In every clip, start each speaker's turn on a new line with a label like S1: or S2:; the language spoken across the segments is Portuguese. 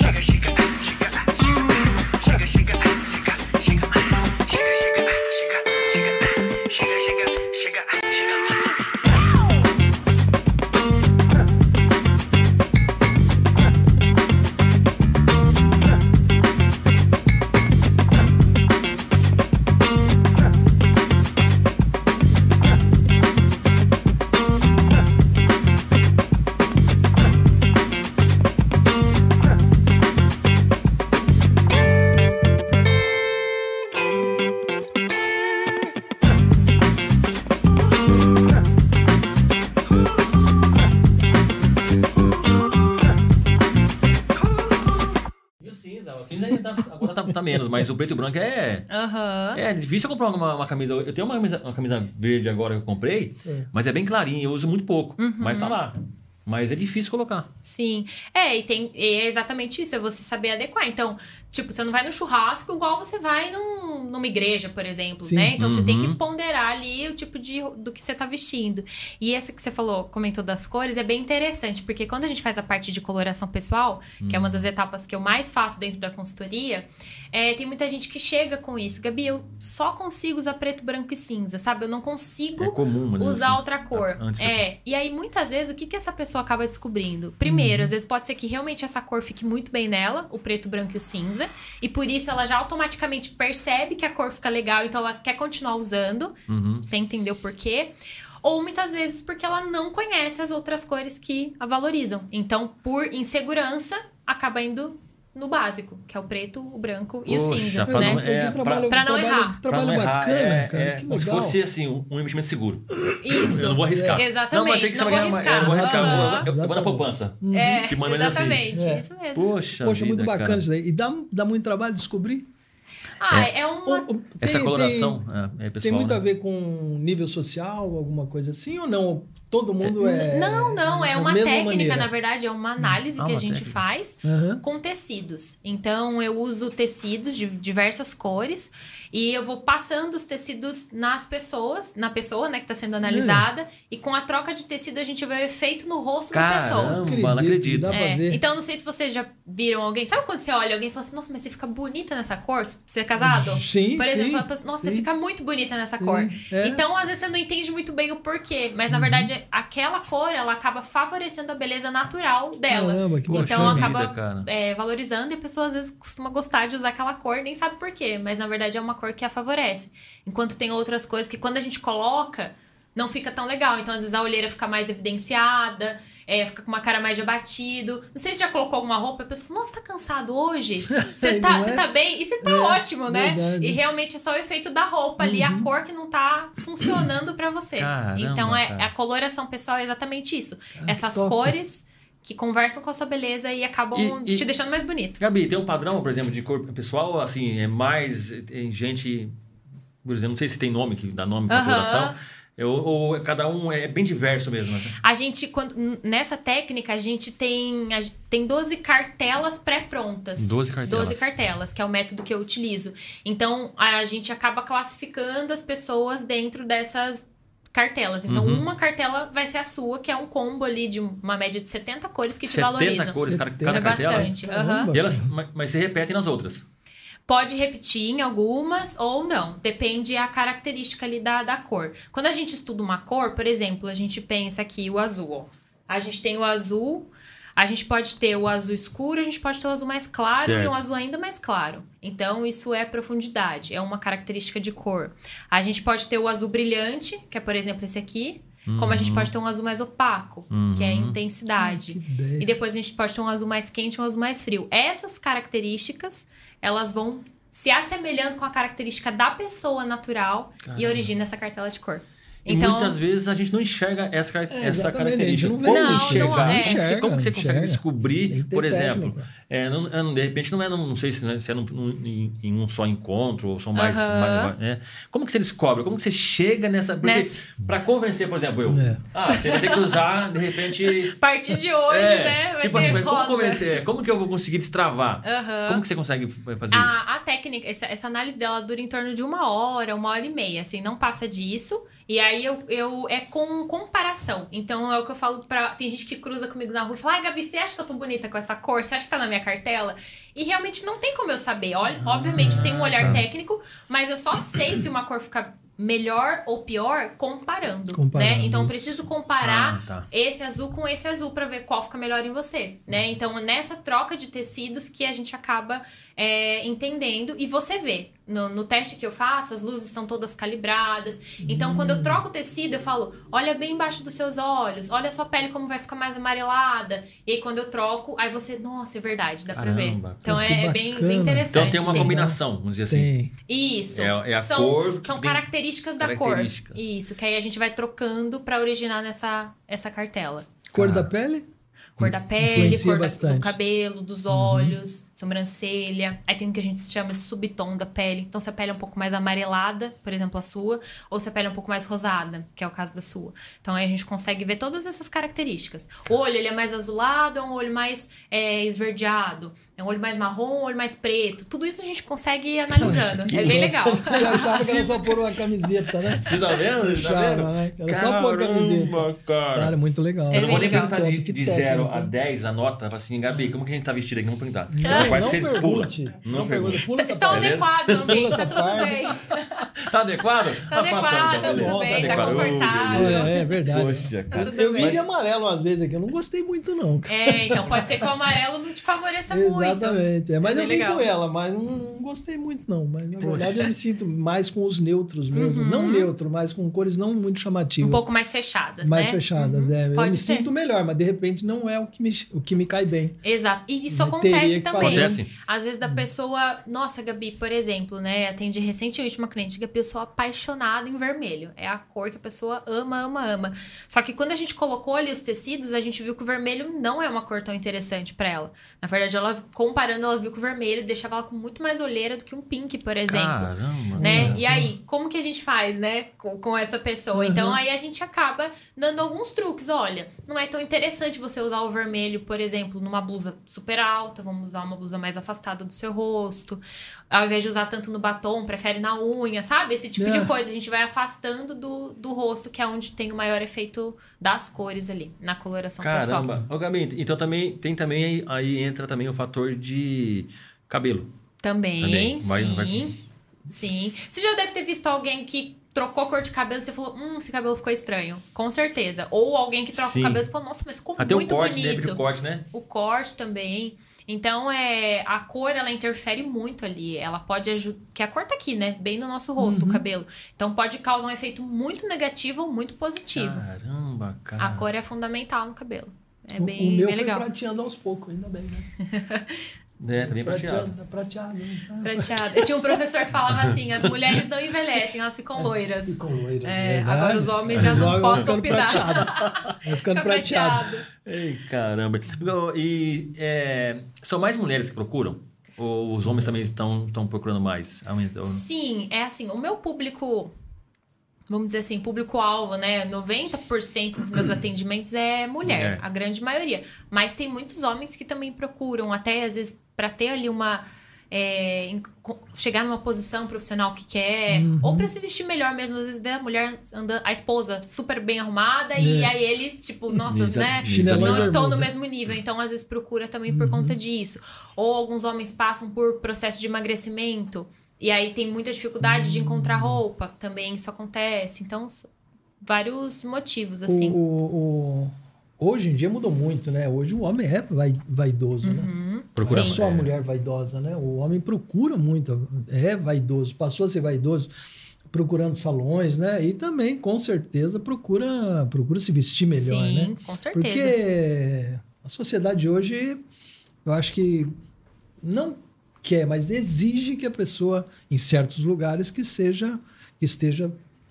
S1: E mas o preto e branco é.
S2: Aham.
S1: É difícil eu comprar uma, uma camisa. Eu tenho uma camisa, uma camisa verde agora que eu comprei,
S3: É.
S1: mas é bem clarinha, eu uso muito pouco. Mas
S2: Uhum.
S1: tá lá. Mas é difícil colocar.
S2: Sim. É, e tem e é exatamente isso, é você saber adequar. Então, tipo, você não vai no churrasco igual você vai num, numa igreja, por exemplo,
S3: Sim.
S2: né? Então você tem que
S1: Uhum.
S2: ponderar ali o tipo de do que você tá vestindo. E essa que você falou, comentou das cores, é bem interessante, porque quando a gente faz a parte de coloração pessoal, que é uma das etapas que eu mais faço dentro da consultoria, é, tem muita gente que chega com isso. Gabi, eu só consigo usar preto, branco e cinza, sabe? Eu não consigo
S1: É comum, mas
S2: usar
S1: assim,
S2: outra cor.
S1: antes
S2: é, e aí muitas vezes o que, que essa pessoa acaba descobrindo? Primeiro, às vezes pode ser que realmente essa cor fique muito bem nela, o preto, o branco e o cinza, e por isso ela já automaticamente percebe que a cor fica legal, então ela quer continuar usando,
S1: Uhum.
S2: sem entender o porquê. Ou muitas vezes porque ela não conhece as outras cores que a valorizam. Então, por insegurança, acaba indo no básico, que é o preto, o branco e o
S1: Poxa,
S2: cinza,
S1: pra
S2: né?
S1: não- é,
S3: trabalho,
S2: pra não
S3: trabalho,
S2: errar.
S3: Trabalho
S1: Pra não errar,
S3: bacana,
S1: é,
S3: cara.
S1: é
S3: que
S1: como se fosse assim, um, um investimento seguro.
S2: Isso.
S1: Eu não vou arriscar.
S2: Exatamente.
S1: Não, mas sei que você
S2: não
S1: vai
S2: vou
S1: ganhar.
S2: arriscar.
S1: Eu não vou arriscar. Eu vou- Eu, vou na poupança.
S2: É,
S1: Que assim.
S2: exatamente,
S3: É.
S2: isso mesmo.
S1: Poxa,
S3: Poxa, muito
S1: vida,
S3: bacana
S1: cara.
S3: isso daí. E dá, dá muito trabalho descobrir.
S2: Ah, é, uma.
S3: Ou- ou-
S1: Essa
S3: tem-
S1: coloração
S3: tem-
S1: é, é pessoal.
S3: Tem muito
S1: né?
S3: a ver com nível social, alguma coisa assim, ou não? Todo mundo é.
S2: Não, não, é uma técnica,
S3: maneira?
S2: na verdade, é uma análise
S1: Ah,
S2: que a
S1: uma
S2: gente
S1: técnica.
S2: faz
S3: Aham.
S2: com tecidos. Então, eu uso tecidos de diversas cores e eu vou passando os tecidos nas pessoas, na pessoa, né, que tá sendo analisada, e com a troca de tecido a gente vê o efeito no rosto da pessoa.
S1: Caramba, não acredito.
S3: Dá pra
S2: É, então, não sei se vocês já viram alguém. Sabe quando você olha alguém e fala assim, nossa, mas você fica bonita nessa cor? Você é casado?
S3: Sim,
S2: Por exemplo,
S3: sim,
S2: fala pra pessoa, nossa, você
S3: sim.
S2: fica muito bonita nessa cor.
S3: é.
S2: Então, às vezes, você não entende muito bem o porquê. Mas, na verdade, aquela cor, ela acaba favorecendo a beleza natural dela.
S3: Caramba, que
S2: então,
S1: vida,
S2: acaba
S1: cara.
S2: é, valorizando e a pessoa, às vezes, costuma gostar de usar aquela cor, nem sabe por quê. Mas, na verdade, é uma cor que a favorece. Enquanto tem outras cores que, quando a gente coloca, não fica tão legal. Então, às vezes, a olheira fica mais evidenciada, é, fica com uma cara mais de abatido. Não sei se já colocou alguma roupa a pessoa fala, nossa, tá cansado hoje? Você tá,
S3: é?
S2: tá bem? E você tá
S3: É,
S2: ótimo, né?
S3: verdade.
S2: E realmente é só o efeito da roupa ali, a cor que não tá funcionando pra você.
S1: Caramba,
S2: então, é,
S1: cara.
S2: a coloração pessoal é exatamente isso. Essas
S3: top.
S2: cores que conversam com a sua beleza e acabam
S1: E- e-
S2: te deixando mais bonito.
S1: Gabi, tem um padrão, por exemplo, de cor pessoal, assim, é mais. Tem gente. Por exemplo, não sei se tem nome que dá nome pra
S2: Aham.
S1: coloração. É, Ou, cada um é bem diverso mesmo. Assim.
S2: A gente, quando, nessa técnica, a gente tem, a, tem 12 cartelas pré-prontas.
S1: 12 cartelas.
S2: 12 cartelas, que é o método que eu utilizo. Então, a gente acaba classificando as pessoas dentro dessas cartelas. Então,
S1: Uhum.
S2: uma cartela vai ser a sua, que é um combo ali de uma média de 70 cores que te
S1: 70
S2: valorizam.
S1: cores cada,
S3: 70.
S1: cada
S2: É
S1: cartela.
S2: bastante. Aham.
S1: E elas, mas, mas se repetem nas outras.
S2: Pode repetir em algumas ou não. Depende a característica ali da, da cor. Quando a gente estuda uma cor, por exemplo, a gente pensa aqui o azul. Ó. A gente tem o azul, a gente pode ter o azul escuro, a gente pode ter o azul mais claro e
S1: Certo.
S2: um azul ainda mais claro. Então, isso é profundidade, é uma característica de cor. A gente pode ter o azul brilhante, que é, por exemplo, esse aqui. Como a gente pode ter um azul mais opaco, que é a intensidade.
S3: Que.
S2: E depois a gente pode ter um azul mais quente e um azul mais frio. Essas características, elas vão se assemelhando com a característica da pessoa natural e
S1: Caramba.
S2: origina essa cartela de cor.
S1: E muitas vezes a gente não enxerga essa,
S3: É,
S1: essa característica.
S3: a gente
S1: Como
S3: não
S2: Não,
S1: enxergar?
S2: não é.
S1: Como, que você, como que você consegue
S3: enxerga. Tem
S1: descobrir, por exemplo, é, não- é, não- de repente não é, não sei se, né, se é num- num- em, em um só encontro ou são mais...
S2: Aham.
S1: mais- né? Como que você descobre? Como que você chega nessa... Porque
S2: Nessa-
S1: pra convencer, por exemplo, eu...
S3: É.
S1: Ah, você vai ter que usar, de repente...
S2: A partir de hoje,
S1: é,
S2: né? Vai
S1: tipo
S2: ser
S1: assim, mas como convencer? Como que eu vou conseguir destravar?
S2: Aham.
S1: Como que você consegue fazer isso?
S2: A, a técnica, essa, essa análise dela dura em torno de uma hora, uma hora e meia, assim, não passa disso. E aí aí eu, eu é com comparação. Então é o que eu falo pra. Tem gente que cruza comigo na rua e fala: Ai, Gabi, você acha que eu tô bonita com essa cor? Você acha que tá na minha cartela? E realmente não tem como eu saber. Olha, obviamente eu tenho um olhar técnico, mas eu só sei se uma cor fica melhor ou pior comparando,
S3: Comparando,
S2: né? Então eu preciso comparar
S1: Ah, tá.
S2: esse azul com esse azul pra ver qual fica melhor em você, né? Então nessa troca de tecidos que a gente acaba é, entendendo e você vê no, no teste que eu faço as luzes são todas calibradas. Então quando eu troco o tecido eu falo, olha bem embaixo dos seus olhos, olha a sua pele como vai ficar mais amarelada. E aí quando eu troco, aí você, nossa, é verdade, dá pra ver.
S1: Caramba.
S2: Então é, é bem, bem interessante.
S1: Então tem uma
S2: sim.
S1: combinação, vamos dizer assim.
S3: Tem.
S2: Isso.
S1: É- é a
S2: são,
S1: cor
S2: São características da
S1: características.
S2: cor. Isso, que aí a gente vai trocando pra originar nessa essa cartela.
S3: Cor
S1: Ah.
S3: da pele?
S2: Cor da pele,
S3: Influencia
S2: cor da- do cabelo, dos olhos, sobrancelha. Aí tem o que a gente chama de subtom da pele. Então, se a pele é um pouco mais amarelada, por exemplo, a sua, ou se a pele é um pouco mais rosada, que é o caso da sua. Então, aí a gente consegue ver todas essas características. O olho, ele é mais azulado, é um olho mais é, esverdeado. É um olho mais marrom, um olho mais preto. Tudo isso a gente consegue ir analisando. É bem legal.
S3: Eu achava que era só pôr uma camiseta, né?
S1: Você tá vendo? Tá
S3: Achava,
S1: vendo?
S3: né? Era só pôr a camiseta.
S1: cara.
S3: Cara, muito legal.
S2: É
S1: Eu não vou nem
S2: bem legal.
S1: perguntar de,
S3: Top,
S1: de
S3: que
S1: 0
S3: técnica.
S1: a 10 a nota. Fala assim, Gabi, como que a gente tá vestido aqui? Não vou perguntar. Parte
S3: não
S1: você pula.
S3: pergunte.
S1: Não,
S3: Não
S1: pergunta.
S3: pergunte. Pula
S2: Estão adequados, o ambiente, tá tudo
S3: parte.
S2: bem.
S1: Tá adequado?
S2: Tá adequado, tá tudo bem, tá
S1: adequado.
S2: confortável.
S3: É, é verdade.
S1: Poxa, cara.
S2: tudo
S3: Eu vi de amarelo às vezes aqui, eu não gostei muito, não. cara.
S2: É, então pode ser que o amarelo não te favoreça muito.
S3: Exatamente. É, mas
S2: bem
S3: eu vim
S2: legal.
S3: com ela, mas não, não gostei muito, não. Mas na verdade eu me sinto mais com os neutros mesmo. Não neutro, mas com cores não muito chamativas.
S2: Uhum. Um pouco mais fechadas,
S3: mais
S2: né?
S3: fechadas.
S2: Uhum.
S3: É. Eu
S2: Pode
S3: me
S2: ser.
S3: sinto melhor, mas de repente não é o que me, o que me cai bem.
S2: Exato. E isso
S3: Eu
S2: acontece também.
S1: Acontece?
S2: Às vezes da pessoa. Nossa, Gabi, por exemplo, né? Atendi recentemente uma cliente que a pessoa apaixonada em vermelho. É a cor que a pessoa ama, ama, ama. Só que quando a gente colocou ali os tecidos, a gente viu que o vermelho não é uma cor tão interessante pra ela. Na verdade, ela, comparando, ela viu que o vermelho deixava ela com muito mais olheira do que um pink, por exemplo.
S1: Caramba.
S2: né? E aí, como que a gente faz, né, com, com essa pessoa? Então, aí a gente acaba dando alguns truques. Olha, não é tão interessante você usar o vermelho, por exemplo, numa blusa super alta, vamos usar uma blusa mais afastada do seu rosto. Ao invés de usar tanto no batom, prefere na unha, sabe? Esse tipo
S3: É.
S2: de coisa. A gente vai afastando do, do rosto, que é onde tem o maior efeito das cores ali, na coloração pessoal.
S1: Caramba. Ô, Gabi, então também tem também aí, aí entra também o fator de cabelo.
S2: Também,
S1: Também. Vai-
S2: sim.
S1: vai-
S2: Sim. Você já deve ter visto alguém que trocou a cor de cabelo e você falou, hum, esse cabelo ficou estranho. Com certeza. Ou alguém que troca
S1: Sim.
S2: o cabelo e falou, nossa, mas ficou
S1: Até
S2: muito
S1: o corte,
S2: bonito.
S1: deve o corte, né?
S2: O corte também. Então, é, a cor, ela interfere muito ali. Ela pode ajudar... Que a cor tá aqui, né? Bem no nosso rosto,
S3: Uhum.
S2: o cabelo. Então, pode causar um efeito muito negativo ou muito positivo.
S1: Caramba, cara.
S2: A cor é fundamental no cabelo. É
S3: O-
S2: bem,
S3: o meu
S2: bem
S3: foi
S2: legal.
S3: prateando aos poucos, ainda bem, né?
S1: É, também prateado.
S3: Prateado, prateado. né?
S2: Prateado. Eu tinha um professor que falava assim: as mulheres não envelhecem, elas ficam loiras.
S3: Ficam loiras,
S2: É, agora os homens já
S3: Os
S2: não possam
S3: ficando
S2: opinar.
S3: prateado. Vai ficando
S2: Fica
S3: prateado.
S1: Ei, caramba. E é, são mais mulheres que procuram? Ou os homens também estão, estão procurando mais? Aumentou.
S2: Sim, é assim, o meu público, vamos dizer assim, público-alvo, né? 90% dos meus atendimentos é mulher,
S1: Mulher.
S2: a grande maioria. Mas tem muitos homens que também procuram, até às vezes, para ter ali uma. é, chegar numa posição profissional que quer, ou para se vestir melhor mesmo. Às vezes vê a mulher andando, a esposa super bem arrumada, e
S3: É.
S2: aí ele, tipo, nossa, né? Não
S3: e
S2: estou no mesmo nível, então às vezes procura também por conta disso. Ou alguns homens passam por processo de emagrecimento e aí tem muita dificuldade de encontrar roupa, também isso acontece. Então, vários motivos, assim.
S3: O, o- o- hoje em dia mudou muito, né? Hoje o homem é vai, vaidoso, né?
S2: Uhum.
S1: Procura
S2: Sim.
S3: Só a
S1: é.
S3: mulher vaidosa, né? O homem procura muito, é vaidoso, passou a ser vaidoso procurando salões, né? E também, com certeza, procura, procura se vestir melhor,
S2: Sim,
S3: né?
S2: com certeza.
S3: Porque a sociedade hoje, eu acho que não quer, mas exige que a pessoa, em certos lugares, que seja que esteja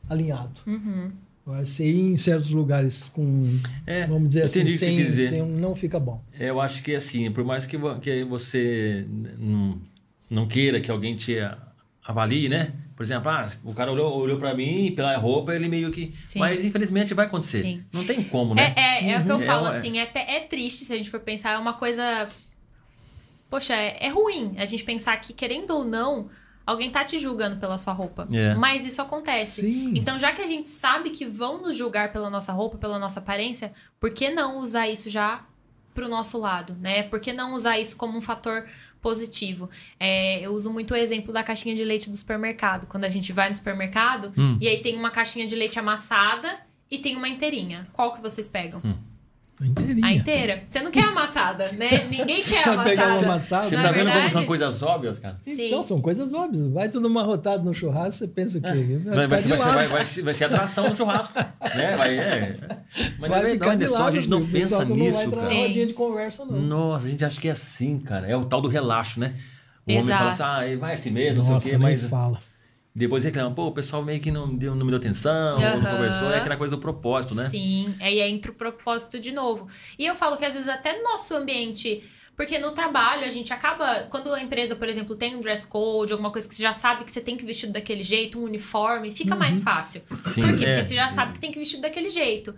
S3: alinhado.
S2: Uhum.
S3: Eu acho que você ir em certos lugares com,
S1: É,
S3: vamos dizer assim, sem,
S1: dizer.
S3: sem- não fica bom.
S1: Eu acho que assim, por mais que, que você não, não queira que alguém te avalie, né? Por exemplo, ah, o cara olhou, olhou para mim pela roupa, ele meio que.
S2: Sim.
S1: Mas infelizmente vai acontecer.
S2: Sim.
S1: Não tem como, né?
S2: É, é, é o que eu
S1: Uhum.
S2: falo,
S1: É,
S2: assim, é, é triste se a gente for pensar, é uma coisa. Poxa, é, é ruim a gente pensar que, querendo ou não, alguém tá te julgando pela sua roupa.
S1: É.
S2: Mas isso acontece.
S3: Sim.
S2: Então, já que a gente sabe que vão nos julgar pela nossa roupa, pela nossa aparência, por que não usar isso já pro nosso lado, né? Por que não usar isso como um fator positivo? É, eu uso muito o exemplo da caixinha de leite do supermercado. Quando a gente vai no supermercado
S1: Hum.
S2: e aí tem uma caixinha de leite amassada e tem uma inteirinha. Qual que vocês pegam?
S1: Hum.
S3: Inteirinha.
S2: A inteira. Você não quer amassada, né? Ninguém quer
S3: Vai
S2: amassada.
S3: amassada.
S1: Você tá vendo como
S2: verdade-
S1: são coisas óbvias, cara?
S2: Sim.
S3: Então, são coisas óbvias. Vai tudo amarrotado no churrasco, você pensa o quê?
S1: Vai, vai,
S3: ficar de
S1: vai,
S3: lado.
S1: vai, vai, ser- vai ser atração no churrasco. né? Vai, é. Mas
S3: Vai
S1: é verdade,
S3: de
S1: é só a gente não pensa
S3: não vai
S1: nisso, cara.
S2: Sim.
S3: rodinha de conversa, não.
S1: Nossa, a gente acha que é assim, cara. É o tal do relaxo, né? O homem fala assim,
S2: Exato.
S1: ah, vai assim mesmo, não sei o quê, mas
S3: fala.
S1: Depois reclama, pô, o pessoal meio que não, deu, não me deu atenção, ou não conversou, é aquela coisa do propósito, né?
S2: Sim, aí entra o propósito de novo. E eu falo que às vezes até no nosso ambiente. Porque no trabalho a gente acaba. Quando a empresa, por exemplo, tem um dress code, alguma coisa que você já sabe que você tem que vestir daquele jeito, um uniforme, fica mais fácil.
S1: Sim,
S2: Por quê?
S1: é.
S2: Porque você já sabe que tem que vestir daquele jeito.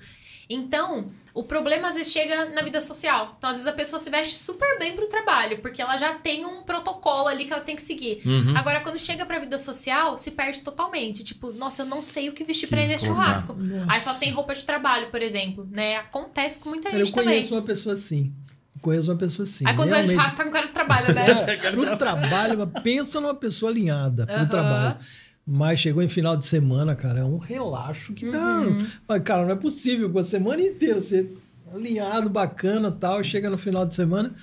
S2: Então, o problema às vezes chega na vida social. Então, às vezes a pessoa se veste super bem pro trabalho, porque ela já tem um protocolo ali que ela tem que seguir.
S1: Uhum.
S2: Agora, quando chega pra vida social, se perde totalmente. Tipo, nossa, eu não sei o que vestir pra ir nesse
S1: como
S2: churrasco.
S3: Nossa.
S2: Aí só tem roupa de trabalho, por exemplo, né? Acontece com muita
S3: Cara,
S2: gente
S3: eu conheço
S2: também.
S3: uma pessoa assim. Conheço uma pessoa assim.
S2: Aí quando vai no
S3: Realmente-
S2: churrasco, tá com cara de trabalho, né?
S3: É, pro trabalho, mas pensa numa pessoa alinhada pro
S2: Aham.
S3: trabalho. Mas chegou em final de semana, cara, é um relaxo que dá.
S2: Uhum.
S3: Mas, cara, não é possível, com a semana inteira você alinhado, bacana tal, chega no final de semana.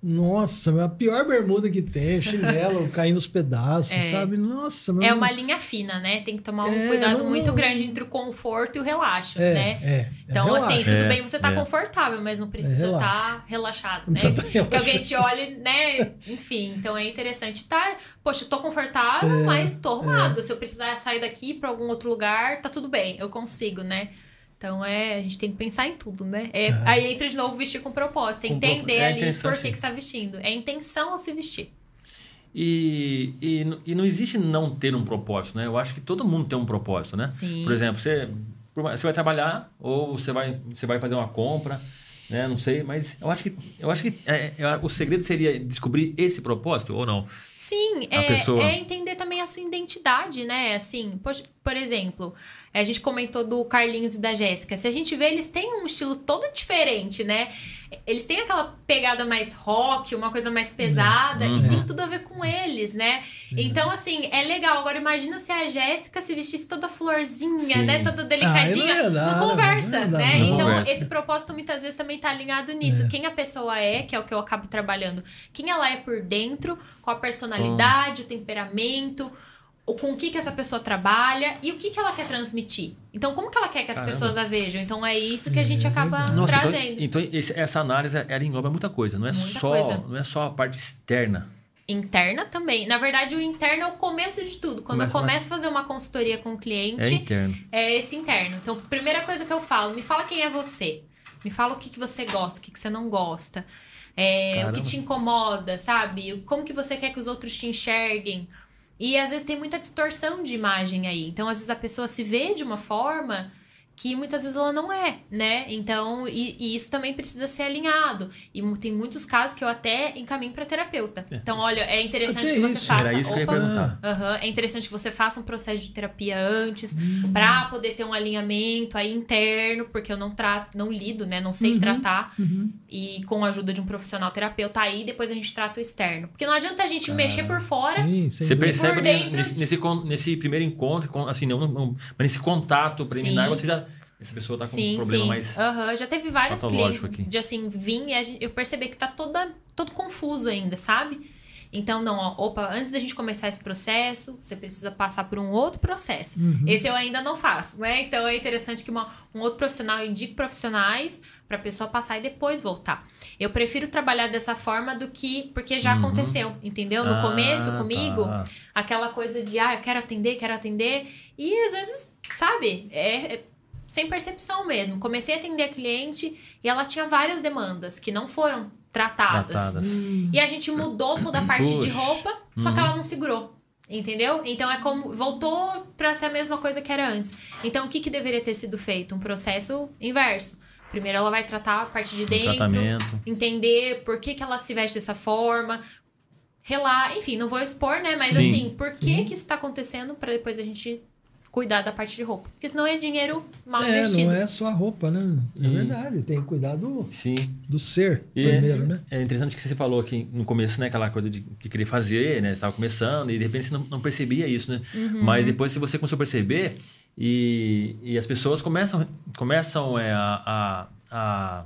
S3: Nossa, a pior bermuda que tem, chinelo caindo os pedaços,
S2: É.
S3: sabe? Nossa, meu
S2: É uma linha fina, né? Tem que tomar um
S3: É,
S2: cuidado
S3: não-
S2: muito
S3: não-
S2: grande entre o conforto e o relaxo,
S3: É,
S2: né?
S3: é, é
S2: Então,
S3: relaxo.
S2: assim, tudo
S1: É,
S2: bem você tá
S1: é.
S2: confortável, mas não precisa estar relaxado,
S3: Não
S2: né?
S3: tá
S2: Que alguém
S3: relaxado.
S2: te olhe, né? Enfim, então é interessante estar. Poxa, eu tô confortável,
S3: É,
S2: mas tô arrumado. Se eu precisar sair daqui pra algum outro lugar, tá tudo bem, eu consigo, né? Então é, a gente tem que pensar em tudo, né? É, Aí entra de novo vestir com propósito,
S1: Com
S2: entender
S1: propo- é
S2: ali
S1: intenção,
S2: por que,
S1: sim.
S2: que você tá vestindo. É intenção ao se vestir.
S1: E, e, e não existe não ter um propósito, né? Eu acho que todo mundo tem um propósito, né?
S2: Sim.
S1: Por exemplo, você, você vai trabalhar ou você vai, você vai fazer uma compra, né? Não sei, mas eu acho que, eu acho que é, é, o segredo seria descobrir esse propósito ou não?
S2: Sim, é, é entender também a sua identidade, né? Assim, por exemplo, a gente comentou do Carlinhos e da Jéssica. Se a gente vê, eles têm um estilo todo diferente, né? Eles têm aquela pegada mais rock, uma coisa mais pesada,
S1: Uhum.
S2: e tem tudo a ver com eles, né? Então, assim, é legal. Agora, imagina se a Jéssica se vestisse toda florzinha,
S1: Sim.
S2: né? Toda delicadinha.
S3: Ah, não dar,
S2: não conversa,
S3: não
S2: né?
S3: não
S2: Então,
S1: conversa.
S2: esse propósito muitas vezes também tá alinhado nisso.
S3: É.
S2: Quem a pessoa é, que é o que eu acabo trabalhando. Quem ela é por dentro, qual a personalidade, o temperamento, o com o que, que essa pessoa trabalha e o que, que ela quer transmitir. Então, como que ela quer que as
S1: Caramba.
S2: pessoas a vejam? Então, é isso que a gente acaba
S1: Nossa, então,
S2: trazendo.
S1: então esse- essa análise ela engloba muita coisa, não é
S2: Muita
S1: só,
S2: coisa.
S1: não é só a parte externa.
S2: Interna também. Na verdade, o interno é o começo de tudo. Quando
S1: Começa
S2: eu começo a fazer uma consultoria com o
S1: É
S2: cliente,
S1: interno.
S2: é esse interno. Então, primeira coisa que eu falo, me fala quem é você. Me fala o que, que você gosta, o que, que você não gosta. É, o que te incomoda, sabe? Como que você quer que os outros te enxerguem. E às vezes tem muita distorção de imagem aí. Então, às vezes a pessoa se vê de uma forma que muitas vezes ela não é, né? Então, e, e isso também precisa ser alinhado. E tem muitos casos que eu até encaminho para terapeuta.
S1: É,
S2: Então, olha, é interessante que você
S3: isso.
S2: faça.
S1: Era isso que eu ia
S2: Opa,
S1: perguntar.
S2: Aham, É interessante que você faça um processo de terapia antes, pra poder ter um alinhamento aí interno, porque eu não trato, não lido, né? Não sei tratar. E com a ajuda de um profissional terapeuta, aí depois a gente trata o externo. Porque não adianta a gente mexer por fora.
S3: Sim,
S1: Você percebe
S2: dentro-
S1: nesse, nesse, primeiro encontro, assim, não, não- mas nesse contato preliminar,
S2: Sim.
S1: você já. Essa pessoa tá com um
S2: Sim,
S1: problema
S2: sim.
S1: mais.
S2: Aham, Já teve vários clientes
S1: aqui.
S2: de assim, vir e a gente- eu perceber que tá toda, todo confuso ainda, sabe? Então, não, ó, opa, antes da gente começar esse processo, você precisa passar por um outro processo. Esse eu ainda não faço, né? Então é interessante que uma- um outro profissional indique profissionais pra pessoa passar e depois voltar. Eu prefiro trabalhar dessa forma do que. Porque já aconteceu, entendeu? No
S1: Ah,
S2: começo comigo,
S1: tá.
S2: aquela coisa de, ah, eu quero atender, quero atender. E às vezes, sabe, é, é sem percepção mesmo. Comecei a atender a cliente e ela tinha várias demandas que não foram tratadas.
S1: Tratadas.
S2: E a gente mudou toda a parte de
S1: Puxa.
S2: roupa, só que ela não segurou. Entendeu? Então é como. Voltou pra ser a mesma coisa que era antes. Então o que, que deveria ter sido feito? Um processo inverso. Primeiro ela vai tratar a parte de dentro,
S1: tratamento.
S2: entender por que, que ela se veste dessa forma, relar. Enfim, não vou expor, né? Mas
S1: Sim.
S2: assim, por que que isso tá acontecendo pra depois a gente cuidar da parte de roupa? Porque senão é dinheiro mal
S3: É,
S2: investido.
S3: não é só a roupa, né? É
S1: E-
S3: verdade. Tem que cuidar do,
S1: Sim.
S3: do ser
S1: E
S3: primeiro, né?
S1: É interessante que você falou aqui no começo, né? Aquela coisa de, de querer fazer, né? Você estava começando e de repente você não, não percebia isso, né?
S2: Uhum.
S1: Mas depois, se você começou a perceber e, e as pessoas começam, começam é, a, a,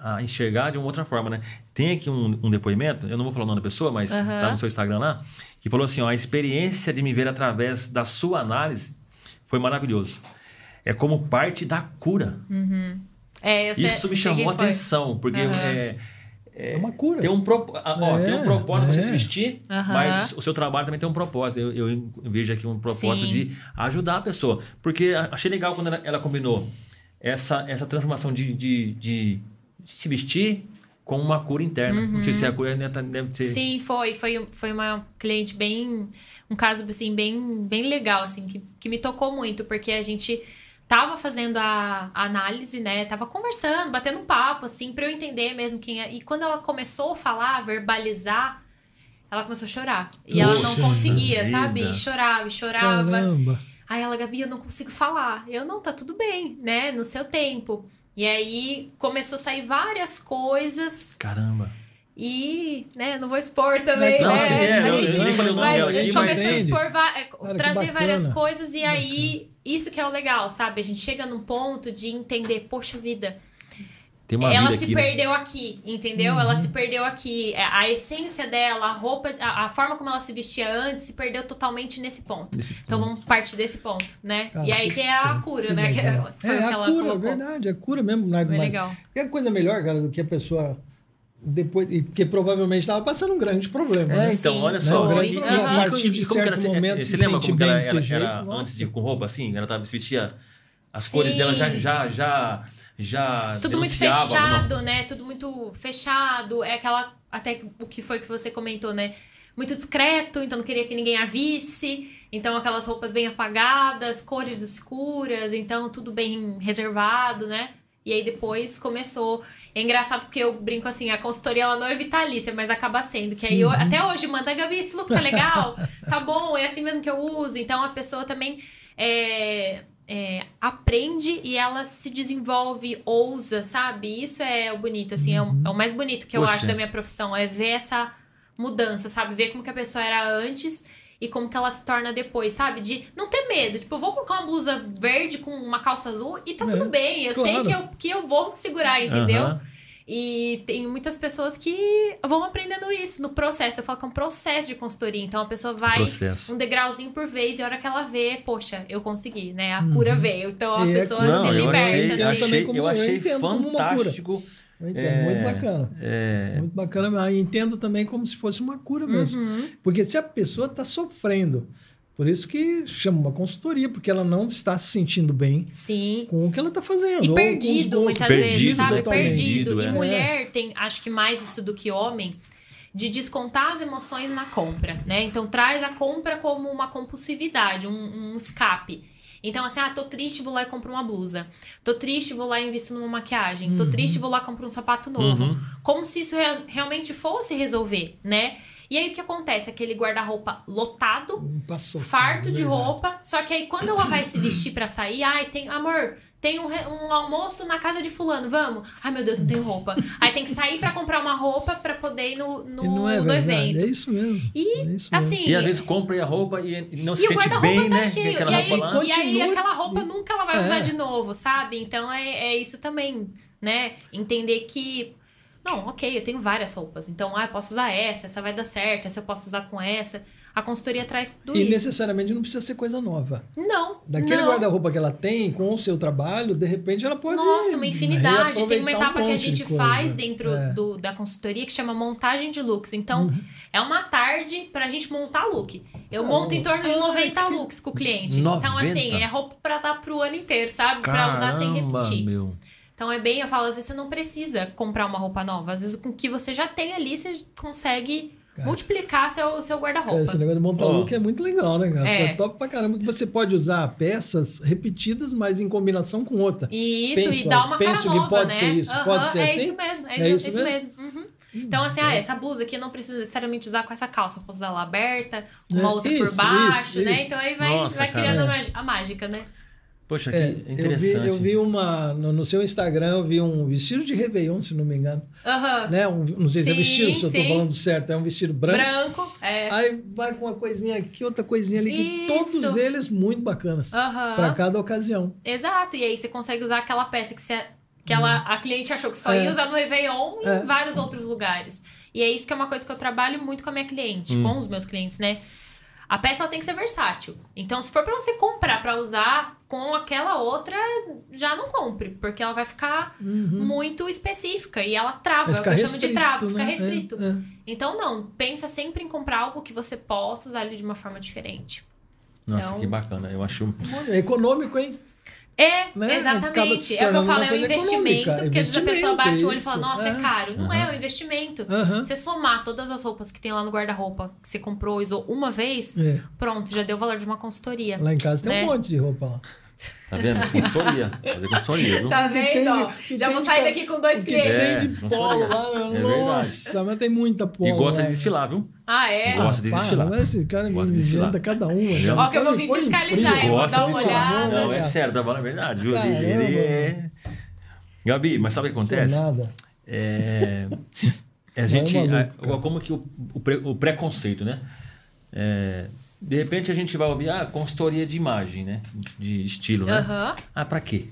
S1: a, a enxergar de uma outra forma, né? Tem aqui um, um depoimento, eu não vou falar o nome da pessoa, mas
S2: Aham.
S1: tá no seu Instagram lá, que falou assim: ó, a experiência de me ver através da sua análise foi maravilhoso. É como parte da cura.
S2: É, eu sei-
S1: Isso me chamou a atenção, porque
S2: Aham.
S1: é,
S3: É uma cura.
S1: tem um, pro, ó,
S3: É,
S1: tem um propósito você
S3: é.
S1: se vestir, mas o seu trabalho também tem um propósito. Eu, eu vejo aqui um propósito
S2: Sim.
S1: de ajudar a pessoa. Porque achei legal quando ela, ela combinou essa, essa transformação de, de, de se vestir com uma cura interna. Não sei se a cura ainda tá- deve ser.
S2: Uhum. Sim, foi. Foi, foi uma cliente bem. Um caso, assim, bem, bem legal, assim, que, que me tocou muito, porque a gente tava fazendo a, a análise, né? Tava conversando, batendo um papo, assim, pra eu entender mesmo quem é. E quando ela começou a falar, verbalizar, ela começou a chorar. E ela não
S3: Poxa
S2: conseguia,
S1: vida.
S2: sabe? E chorava, e chorava.
S3: Caramba.
S2: Aí ela, Gabi, eu não consigo falar. Eu, não, tá tudo bem, né? No seu tempo. E aí começou a sair várias coisas
S1: Caramba.
S2: e, né, não vou expor também,
S3: Não,
S2: né?
S3: sim, é,
S2: A
S3: eu- nem falei
S1: o nome
S2: mas
S1: dela aqui,
S2: começou
S1: mas-
S2: a expor, va- é,
S3: que
S2: trazer várias coisas e aí, isso que é o legal, sabe? A gente chega num ponto de entender, poxa vida,
S1: Tem uma
S2: ela
S1: vida
S2: se
S1: aqui. né?
S2: perdeu aqui, entendeu? Ela se perdeu aqui. É, A essência dela, a roupa, a, a forma como ela se vestia antes se perdeu totalmente nesse ponto.
S1: Nesse
S2: Então vamos partir desse ponto, né?
S3: Cara,
S2: e aí que é a
S3: que-
S2: cura,
S3: que
S2: né? Que,
S3: É,
S2: que
S3: a cura, é
S2: colocou.
S3: verdade. A cura mesmo. Não é
S2: Foi
S3: mais-
S2: legal.
S3: Qualquer coisa melhor, cara, do que a pessoa depois... e Porque provavelmente estava passando um grande problema.
S1: É,
S3: né?
S1: então,
S2: Sim,
S1: olha só.
S2: foi.
S1: E,
S3: A partir de
S1: como que era,
S3: certo
S1: assim,
S3: momento
S1: você
S3: se
S1: lembra como que ela
S3: bem
S1: era, era
S3: jeito,
S1: antes de ir com roupa assim? Ela tava, se vestia. As
S2: Sim.
S1: cores dela já, já, já, já
S2: Tudo muito
S1: denunciava alguma-
S2: fechado, né? Tudo muito fechado. É aquela. Até o que foi que você comentou, né? Muito discreto, então não queria que ninguém a visse. Então, aquelas roupas bem apagadas, cores escuras, então tudo bem reservado, né? E aí depois começou. É engraçado porque eu brinco assim, a consultoria ela não é vitalícia, mas acaba sendo. Que aí eu, até hoje manda, Gabi, esse look tá legal, tá bom, é assim mesmo que eu uso. Então a pessoa também é, é, aprende e ela se desenvolve, ousa, sabe? Isso é o bonito, assim, é, o, é o mais bonito que eu
S1: Poxa.
S2: acho da minha profissão, é ver essa mudança, sabe? Ver como que a pessoa era antes e como que ela se torna depois, sabe? De não ter medo. Tipo, eu vou colocar uma blusa verde com uma calça azul e tá
S3: É,
S2: tudo bem. Eu sei
S3: claro.
S2: que eu, que eu vou segurar, entendeu?
S1: Aham.
S2: E tem muitas pessoas que vão aprendendo isso no processo. Eu falo que é um processo de consultoria. Então a pessoa vai
S1: Processo.
S2: um degrauzinho por vez e a hora que ela vê, poxa, eu consegui, né? A cura veio. Então a
S3: É,
S2: pessoa
S1: Não,
S2: se
S1: eu
S2: liberta,
S1: achei, eu
S2: assim.
S1: achei,
S3: como-
S1: eu
S3: eu
S1: achei
S3: entendo como uma cura.
S1: fantástico.
S3: Eu entendo,
S1: É,
S3: muito bacana.
S1: É,
S3: Muito bacana. eu entendo também como se fosse uma cura mesmo.
S2: Uhum.
S3: Porque se a pessoa está sofrendo, por isso que chama uma consultoria, porque ela não está se sentindo bem
S2: Sim.
S3: com o que ela está fazendo.
S2: E perdido, muitas
S1: Perdido
S2: vezes, sabe?
S3: totalmente.
S2: Perdido. E
S1: É.
S2: mulher tem, acho que mais isso do que homem, de descontar as emoções na compra, né? Então traz a compra como uma compulsividade, um, um escape. Então, assim, ah, tô triste, vou lá e compro uma blusa. Tô triste, vou lá e invisto numa maquiagem. Tô triste, vou lá e compro um sapato novo.
S1: Uhum.
S2: Como se isso rea- realmente fosse resolver, né? E aí o que acontece? Aquele guarda-roupa lotado,
S3: Passou.
S2: farto de
S3: Verdade.
S2: roupa. Só que aí quando ela vai se vestir pra sair, ai, tem, amor, tem um, um almoço na casa de fulano, vamos? Ai, meu Deus, não tenho roupa. Aí tem que sair pra comprar uma roupa pra poder ir no, no,
S3: não é
S2: no evento.
S3: É isso mesmo.
S2: E,
S3: é isso mesmo.
S2: assim,
S1: E às vezes compra a roupa e não se
S2: e o
S1: sente
S2: guarda-roupa
S1: bem,
S2: tá
S1: né?
S2: cheio.
S1: Aquela
S2: E aí, e aí aquela roupa nunca ela vai
S3: É.
S2: usar de novo, sabe? Então é, é isso também, né? Entender que. Não, ok, eu tenho várias roupas. Então, ah, eu posso usar essa, essa vai dar certo, essa eu posso usar com essa. A consultoria traz tudo
S3: E
S2: isso.
S3: necessariamente não precisa ser coisa nova.
S2: Não.
S3: Daquele guarda-roupa que ela tem, com o seu trabalho, de repente ela pode.
S2: Nossa, uma infinidade. Tem uma
S3: reaproveitar um
S2: etapa que a
S3: de
S2: gente faz dentro
S3: É. Uhum.
S2: do, da consultoria que chama montagem de looks. Então, é uma tarde pra gente montar look. Eu monto em torno de
S3: Ah,
S2: 90
S3: que-
S2: looks com o cliente.
S1: 90?
S2: Então, assim, é roupa pra dar pro ano inteiro, sabe? Pra usar sem
S1: Caramba,
S2: repetir.
S1: meu.
S2: Então é bem, eu falo, às vezes você não precisa comprar uma roupa nova. Às vezes com o que você já tem ali, você consegue
S3: Cara.
S2: multiplicar seu, seu
S3: Cara,
S2: guarda-roupa.
S3: esse negócio de montar
S1: Ó.
S3: look é muito legal, né, cara?
S2: É.
S3: É top pra caramba que você pode usar peças repetidas, mas em combinação com outra.
S2: E isso, e
S3: Penso-
S2: dá uma cara
S3: penso que
S2: nova,
S3: pode
S2: né?
S3: ser isso. Pode ser
S2: é
S3: assim?
S2: isso mesmo, é,
S3: É
S2: isso,
S3: isso
S2: mesmo. Uhum. Então, assim,
S3: é.
S2: ah, essa blusa aqui eu não preciso necessariamente usar com essa calça. Eu posso usar ela aberta, uma
S3: É,
S2: outra
S3: isso,
S2: por baixo,
S3: isso,
S2: né?
S3: isso.
S2: Então aí vai,
S1: Nossa,
S2: vai
S1: cara.
S2: criando
S3: É.
S2: a mágica, né?
S1: Poxa, que
S3: É, eu vi,
S1: interessante.
S3: eu vi uma. No, no seu Instagram, eu vi um vestido de Réveillon, se não me engano.
S2: Aham.
S3: Né? Um, não sei se é
S2: Sim,
S3: vestido, se eu tô
S2: sim.
S3: falando certo. É um vestido branco.
S2: Branco, é.
S3: Aí vai com uma coisinha aqui, outra coisinha ali, todos eles muito bacanas.
S2: Aham.
S3: Para cada ocasião.
S2: Exato, e aí você consegue usar aquela peça que, você, que ela, a cliente achou que só
S3: É.
S2: ia usar no Réveillon e
S3: É.
S2: em vários outros lugares. E é isso que é uma coisa que eu trabalho muito com a minha cliente,
S1: Hum.
S2: com os meus clientes, né? A peça ela tem que ser versátil. Então, se for pra você comprar pra usar com aquela outra, já não compre, porque ela vai ficar muito específica e ela trava. É o que eu chamo de trava, fica
S3: né?
S2: restrito.
S3: É, é.
S2: Então, não, pensa sempre em comprar algo que você possa usar ele de uma forma diferente.
S1: Nossa,
S2: Então-
S1: que bacana. Eu acho.
S3: É econômico, hein?
S2: É,
S3: Né?
S2: Exatamente. É o que eu falo, é um investimento, porque às vezes a pessoa
S3: Investimento,
S2: bate o olho e fala, nossa, é,
S3: É.
S2: caro. Não é, é um investimento.
S3: Aham.
S2: Você somar todas as roupas que tem lá no guarda-roupa, que você comprou usou uma vez,
S3: É.
S2: pronto, já deu o valor de uma consultoria.
S3: Lá em casa tem
S2: Né?
S3: um monte de roupa lá.
S1: Tá vendo? Consultoria. Fazer consultoria, viu?
S2: Tá vendo?
S3: tem
S2: ó?
S3: de- que
S2: Já vou sair daqui com dois clientes.
S1: É,
S3: tem de
S1: não
S3: polo.
S1: É
S3: nossa, mas tem muita polo.
S1: E gosta de desfilar, viu?
S2: Ah, é?
S1: Gosta de desfilar.
S3: mas Esse cara
S1: Gosta de desfilar.
S3: cada um.
S2: Ó, que eu vou vir fiscalizar, eu vou dar uma olhada.
S1: Não, é sério, tá falando a verdade, viu?
S3: Caramba.
S1: Ele é... Gabi, mas sabe o que acontece?
S3: Nada.
S1: É, a gente.
S3: maluco,
S1: a-
S3: cara.
S1: como que o, o, pre- o preconceito, né? É, de repente a gente vai ouvir ah, consultoria de imagem, né? De estilo, né?
S2: Aham.
S1: Ah, pra quê?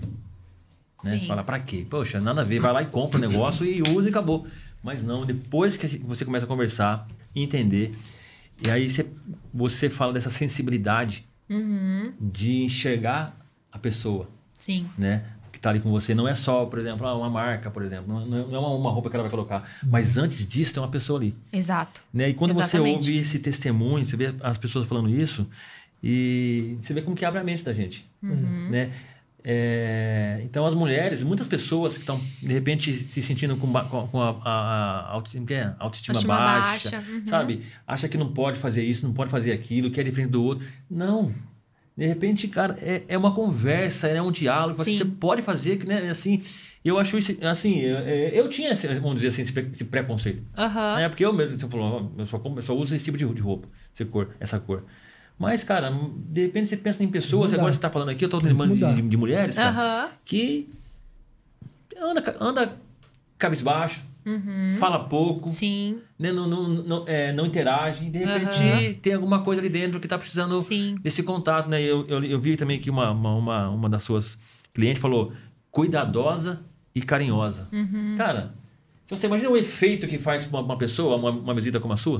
S1: Né?
S2: Sim.
S1: Fala, pra quê? Poxa, nada a ver. Vai lá e compra o negócio e usa e acabou. Mas não, depois que você começa a conversar, entender, e aí você, você fala dessa sensibilidade
S2: Uhum.
S1: de enxergar a pessoa
S2: Sim.
S1: né? Que tá ali com você. Não é só, por exemplo, ah, uma marca, por exemplo. Não, não é uma, roupa que ela vai colocar. Mas antes disso, tem uma pessoa ali.
S2: Exato.
S1: Né? E quando
S2: Exatamente.
S1: você ouve esse testemunho, você vê as pessoas falando isso, e você vê como que abre a mente da gente.
S2: Uhum.
S1: Né? É, então, as mulheres, muitas pessoas que estão, de repente, se sentindo com, com- com a, a- a autoestima, é? autoestima
S2: Autoestima
S1: baixa,
S2: baixa, uhum.
S1: sabe? Acha que não pode fazer isso, não pode fazer aquilo, que é diferente do outro. Não. De repente, cara, é, é uma conversa, é um diálogo.
S2: Sim.
S1: Você pode fazer, que, né? Assim, eu acho isso, assim, eu, eu tinha, esse, vamos dizer assim, esse pre- esse preconceito.
S2: Aham.
S1: É porque eu mesmo, você falou, eu só, eu só uso esse tipo de, de roupa, essa cor, essa cor. Mas, cara, de repente você pensa em pessoas,
S3: Mudar.
S1: agora você está falando aqui, eu estou lembrando de, de mulheres, cara,
S2: Aham.
S1: que anda, anda cabisbaixo, fala pouco,
S2: Uhum. Sim.
S1: né, não, não, não, é, não interage, de repente tem alguma coisa ali dentro que está precisando
S2: Sim.
S1: desse contato. Né? Eu, eu, eu vi também que uma, uma, uma, uma das suas clientes falou cuidadosa e carinhosa.
S2: Uhum.
S1: Cara, se você imagina o efeito que faz para uma, uma pessoa, uma, uma visita como a sua,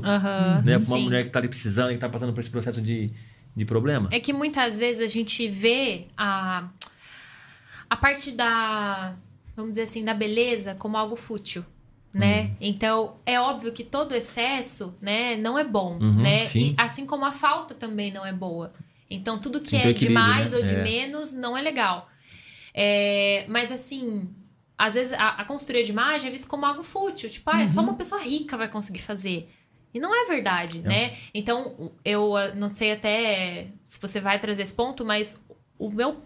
S1: né? Pra uma mulher que está ali precisando, que está passando por esse processo de, de problema.
S2: É que muitas vezes a gente vê a, a parte da, vamos dizer assim, da beleza como algo fútil, né?
S1: Uhum.
S2: Então, é óbvio que todo excesso, né, não é bom,
S1: Uhum,
S2: né?
S1: sim.
S2: E assim como a falta também não é boa. Então, tudo que
S1: ter
S2: é
S1: equilíbrio,
S2: demais
S1: né?
S2: ou de
S1: É.
S2: menos não é legal. É, mas assim, às vezes a, a consultoria de imagem é vista como algo fútil. Tipo, ah, é só uma pessoa rica vai conseguir fazer. E não é verdade,
S1: É.
S2: né? Então, eu ah, não sei até se você vai trazer esse ponto, mas o meu.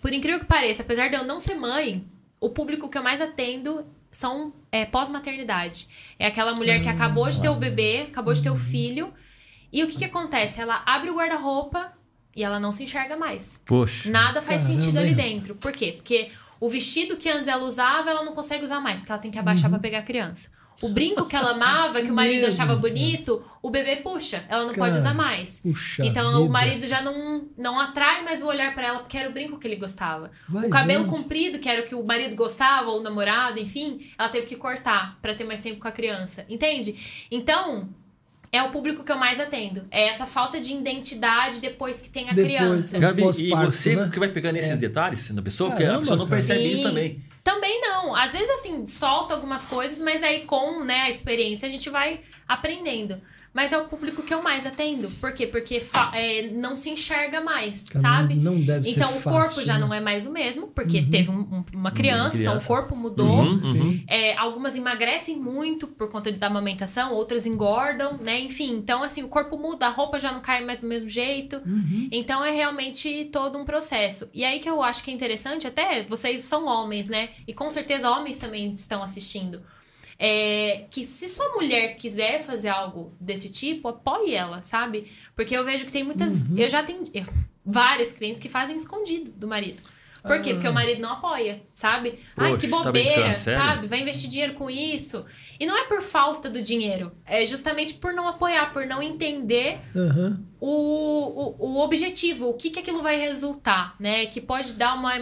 S2: Por incrível que pareça, apesar de eu não ser mãe, o público que eu mais atendo são é, pós-maternidade. É aquela mulher que acabou de ter o bebê, acabou de ter o filho. E o que, que acontece? Ela abre o guarda-roupa e ela não se enxerga mais.
S1: Poxa.
S2: Nada faz
S3: Caramba,
S2: sentido ali dentro. Por quê? Porque o vestido que antes ela usava, ela não consegue usar mais, porque ela tem que abaixar
S3: Uhum.
S2: pra pegar a criança. O brinco que ela amava, que o marido achava bonito, o bebê puxa, ela não pode
S3: Cara,
S2: usar mais.
S3: Puxa
S2: Então
S3: vida.
S2: o marido já não, não atrai mais o olhar pra ela, porque era o brinco que ele gostava.
S3: Vai
S2: o cabelo
S3: vendo.
S2: comprido, que era o que o marido gostava, ou o namorado, enfim, ela teve que cortar pra ter mais tempo com a criança. Entende? Então, é o público que eu mais atendo. É essa falta de identidade depois que tem a
S3: Depois,
S2: criança.
S3: é.
S1: Gabi, e você
S3: né?
S1: que vai pegando esses detalhes da pessoa, porque a
S3: Caramba,
S1: pessoa não percebe isso
S2: Sim.
S1: também.
S2: Também não. Às vezes, assim, solta algumas coisas, mas aí com né, a experiência a gente vai aprendendo. Mas é o público que eu mais atendo. Por quê? Porque fa- é, não se enxerga mais,
S3: Cara,
S2: sabe?
S3: Não deve ser
S2: Então o
S3: fácil,
S2: corpo já
S3: né?
S2: não é mais o mesmo, porque teve um- um- uma criança, então o
S1: criança.
S2: corpo mudou.
S1: Uhum, uhum.
S2: É, algumas emagrecem muito por conta da amamentação, outras engordam, né? Enfim, então assim, o corpo muda, a roupa já não cai mais do mesmo jeito.
S3: Uhum.
S2: Então é realmente todo um processo. E aí que eu acho que é interessante, até vocês são homens, né? E com certeza homens também estão assistindo. É, que se sua mulher quiser fazer algo desse tipo, apoie ela, sabe? Porque eu vejo que tem muitas.
S3: Uhum.
S2: Eu já tenho eu- várias clientes que fazem escondido do marido. Por quê?
S3: Ah.
S2: Porque o marido não apoia, sabe? Ai, que
S1: Poxa, tá
S2: bobeira,
S1: sério?
S2: sabe? Vai investir dinheiro com isso. E não é por falta do dinheiro, é justamente por não apoiar, por não entender
S3: Aham.
S2: o, o, o objetivo, o que, que aquilo vai resultar, né? Que pode dar uma,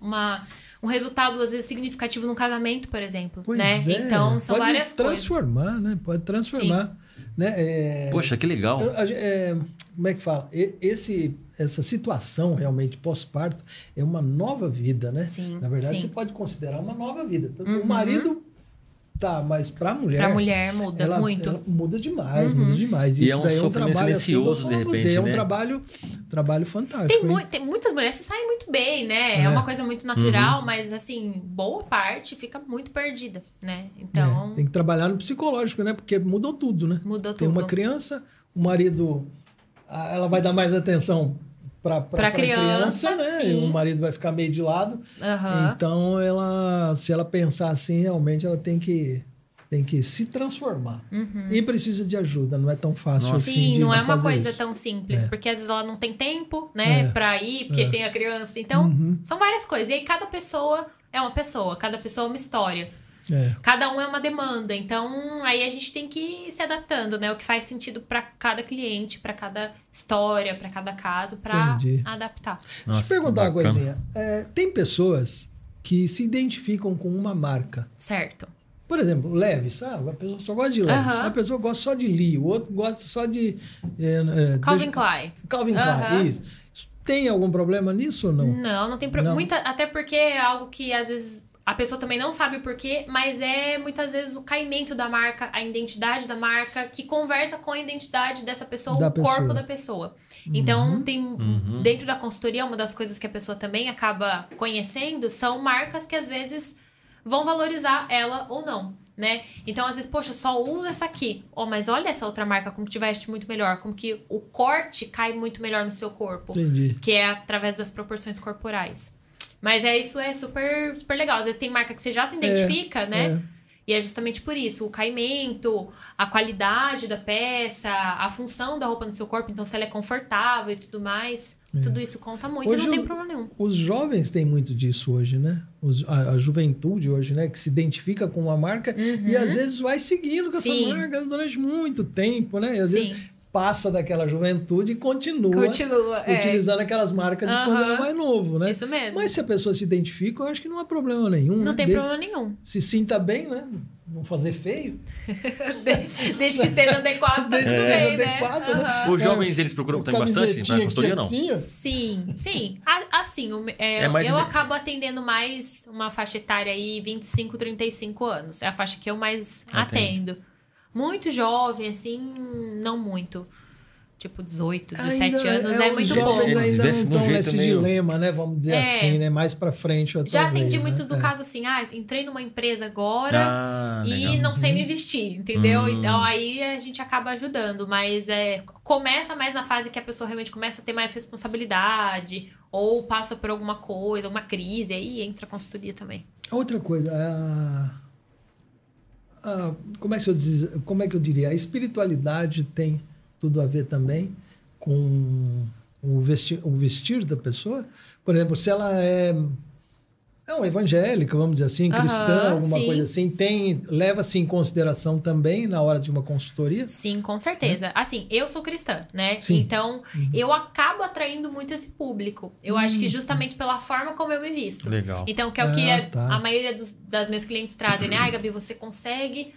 S2: uma- um resultado, às vezes, significativo num casamento, por exemplo.
S3: Pois
S2: né?
S3: é.
S2: Então, são
S3: Pode
S2: várias coisas.
S3: transformar, né? Pode transformar. Né? É,
S1: Poxa, que legal.
S3: é, como é que fala? Esse, essa situação realmente pós-parto é uma nova vida, né?
S2: Sim,
S3: Na verdade,
S2: sim.
S3: você pode considerar uma nova vida.
S2: Uhum.
S3: O marido tá, mas para a mulher.
S2: Pra mulher muda
S3: ela,
S2: muito.
S3: ela muda demais,
S2: Uhum.
S3: muda demais.
S1: E é
S3: Isso
S1: um
S3: daí
S1: sofrimento
S3: trabalho, assim,
S1: silencioso,
S3: vou
S1: de repente,
S3: você, É um
S1: né?
S3: trabalho, trabalho fantástico.
S2: Tem, mui- tem muitas mulheres que saem muito bem, né? É,
S3: É.
S2: uma coisa muito natural,
S1: Uhum.
S2: mas assim, boa parte fica muito perdida, né? Então,
S3: É, tem que trabalhar no psicológico, né? Porque mudou tudo, né?
S2: mudou
S3: Tem
S2: tudo.
S3: uma criança, o marido, ela vai dar mais atenção para
S2: Pra
S3: a criança,
S2: criança,
S3: né?
S2: sim.
S3: O marido vai ficar meio de lado.
S2: Aham.
S3: Então, ela, se ela pensar assim, realmente ela tem que tem que se transformar. E precisa de ajuda, não é tão fácil
S1: Nossa.
S3: assim.
S2: Uhum. Sim,
S3: de
S2: não é uma coisa
S3: isso.
S2: tão simples,
S3: É.
S2: porque às vezes ela não tem tempo, né,
S3: É.
S2: pra ir, porque
S3: É.
S2: tem a criança. Então,
S3: Uhum.
S2: são várias coisas. E aí cada pessoa é uma pessoa, cada pessoa é uma história.
S3: É.
S2: Cada um é uma demanda. Então, aí a gente tem que ir se adaptando, né? O que faz sentido pra cada cliente, pra cada história, pra cada caso, pra
S3: Entendi.
S2: adaptar.
S1: Nossa,
S3: Deixa eu perguntar uma coisinha. É, tem pessoas que se identificam com uma marca.
S2: Certo.
S3: Por exemplo, Leves, ah, a pessoa só gosta de Leves,
S2: Aham.
S3: uma pessoa gosta só de Lee, o outro gosta só de. é, é,
S2: Calvin
S3: deixa-
S2: Klein.
S3: Calvin. Klein, isso. Tem algum problema nisso ou não?
S2: Não, não tem problema. Até porque é algo que às vezes a pessoa também não sabe o porquê, mas é muitas vezes o caimento da marca, a identidade da marca, que conversa com a identidade dessa pessoa,
S3: Da
S2: o corpo
S3: pessoa.
S2: da pessoa. Então, tem
S1: Uhum.
S2: dentro da consultoria, uma das coisas que a pessoa também acaba conhecendo são marcas que às vezes vão valorizar ela ou não. Né? Então, às vezes, poxa, só uso essa aqui. Oh, mas olha essa outra marca, como que te veste muito melhor, como que o corte cai muito melhor no seu corpo
S3: Entendi.
S2: que é através das proporções corporais. Mas é isso é super, super legal. Às vezes tem marca que você já se identifica, né?
S3: é.
S2: E é justamente por isso, o caimento, a qualidade da peça, a função da roupa no seu corpo, então se ela é confortável e tudo mais, tudo isso conta muito
S3: É. Hoje
S2: e não tem problema nenhum.
S3: Os jovens têm muito disso hoje, né? Os- a, a juventude hoje, né? Que se identifica com uma marca e às vezes vai seguindo com
S2: Uhum. Sim.
S3: essa marca durante muito tempo, né? E às
S2: Sim.
S3: vezes passa daquela juventude e continua,
S2: Continua, é.
S3: utilizando aquelas marcas de quando
S2: Aham.
S3: era mais novo, né?
S2: Isso mesmo.
S3: Mas se a pessoa se identifica, eu acho que não há problema nenhum.
S2: não
S3: né?
S2: tem
S3: Desde-
S2: problema nenhum.
S3: Se sinta bem, né? Não fazer feio.
S2: De- Desde que esteja adequado, tá
S3: Desde que seja
S2: bem, né?
S3: adequado, né?
S1: Os jovens, eles procuram também bastante na consultoria, não?
S3: assim.
S2: Sim, sim. Assim, é,
S1: É mais
S2: eu
S1: inde-
S2: acabo atendendo mais uma faixa etária aí, 25, 35 anos. É a faixa que eu mais atendo. Muito jovem, assim, não muito. Tipo, 18, 17
S3: Ainda
S2: anos é,
S3: os
S2: muito bom.
S3: Ainda não
S1: um
S3: estão nesse
S1: meio-
S3: dilema, né? Vamos dizer
S2: É.
S3: assim, né? Mais pra frente. outra
S2: Já atendi
S3: vez,
S2: muitos
S3: né?
S2: do
S3: É.
S2: caso assim, ah, entrei numa empresa agora
S1: Ah,
S2: e
S1: legal.
S2: não sei me vestir, entendeu?
S1: Hum.
S2: Então aí a gente acaba ajudando, mas é, começa mais na fase que a pessoa realmente começa a ter mais responsabilidade ou passa por alguma coisa, alguma crise, aí entra a consultoria também.
S3: Outra coisa, a- a- como, é que eu diz, como é que eu diria? A espiritualidade tem tudo a ver também com o vestir, o vestir da pessoa? Por exemplo, se ela é, é um evangélica, vamos dizer assim, cristã, alguma
S2: sim.
S3: coisa assim, tem leva-se em consideração também na hora de uma consultoria?
S2: Sim, com certeza. Assim, eu sou cristã, né?
S3: Sim.
S2: Então, eu acabo atraindo muito esse público. Eu acho que justamente pela forma como eu me visto.
S1: Legal.
S2: Então, que é o que
S3: Ah,
S2: é-
S3: tá.
S2: a maioria dos- das minhas clientes trazem, né? Ai, Gabi, você consegue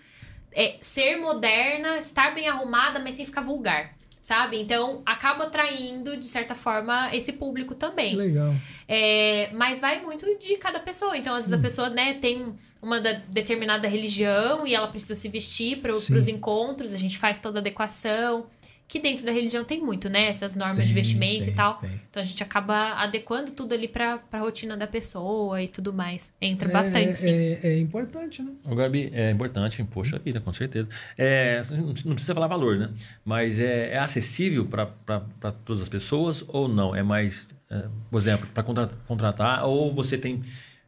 S2: é, ser moderna, estar bem arrumada, mas sem ficar vulgar. Sabe? Então, acaba atraindo, de certa forma, esse público também.
S3: Legal.
S2: É, mas vai muito de cada pessoa. Então, às vezes, a pessoa né, tem uma da- determinada religião e ela precisa se vestir para os encontros, a gente faz toda a adequação. Que dentro da religião tem muito, né? Essas normas de
S3: Tem,
S2: vestimento
S3: tem,
S2: e tal.
S3: tem.
S2: Então, a gente acaba adequando tudo ali para a rotina da pessoa e tudo mais. Entra bastante,
S3: é,
S2: sim.
S3: é, é importante, né?
S1: O Gabi, é importante, poxa vida, com certeza. É, não precisa falar valor, né? Mas é, é acessível para todas as pessoas ou não? É mais, é, por exemplo, para contratar ou você tem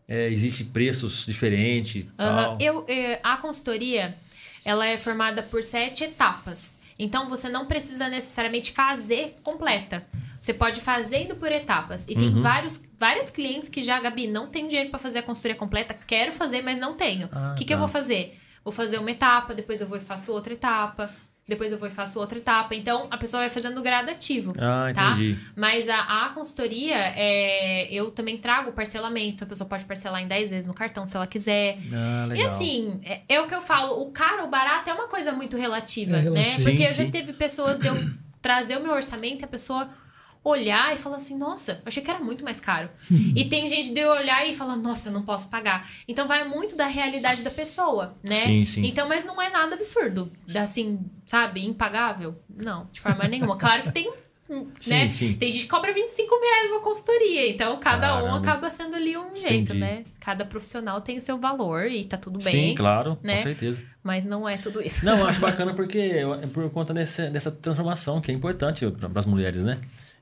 S1: é, existe preços diferentes
S2: Aham.
S1: tal.
S2: Eu, a consultoria, ela é formada por sete etapas. Então, você não precisa necessariamente fazer completa. Você pode fazer indo por etapas. E
S1: Uhum.
S2: tem vários, vários clientes que já, Gabi, não tem dinheiro para fazer a consultoria completa. Quero fazer, mas não tenho. O
S1: Ah,
S2: que, que eu
S1: tá.
S2: vou fazer? Vou fazer uma etapa, depois eu vou e faço outra etapa. Depois eu vou e faço outra etapa. Então, a pessoa vai fazendo gradativo.
S1: Ah,
S2: tá?
S1: entendi.
S2: Mas a, a consultoria, é, eu também trago parcelamento. A pessoa pode parcelar em 10 vezes no cartão se ela quiser.
S1: Ah, legal.
S2: E assim, é, é o que eu falo, o caro ou barato é uma coisa muito relativa,
S3: É
S2: né?
S3: relativo.
S2: Porque
S1: Sim,
S2: já
S1: sim.
S2: teve pessoas de eu trazer o meu orçamento e a pessoa olhar e falar assim, nossa, eu achei que era muito mais caro. e tem gente de olhar e falar, nossa, eu não posso pagar. Então vai muito da realidade da pessoa, né?
S1: Sim, sim.
S2: Então, mas não é nada absurdo. Assim, sabe, impagável? Não, de forma nenhuma. Claro que tem.
S1: Sim,
S2: né?
S1: sim.
S2: Tem gente que cobra 25 reais uma consultoria. Então, cada um
S1: Caramba.
S2: acaba sendo ali um jeito,
S1: Entendi.
S2: né? Cada profissional tem o seu valor e tá tudo bem.
S1: Sim, claro,
S2: né?
S1: com certeza.
S2: Mas não é tudo isso.
S1: Não, eu acho bacana porque é por conta desse, dessa transformação que é importante para as mulheres, né?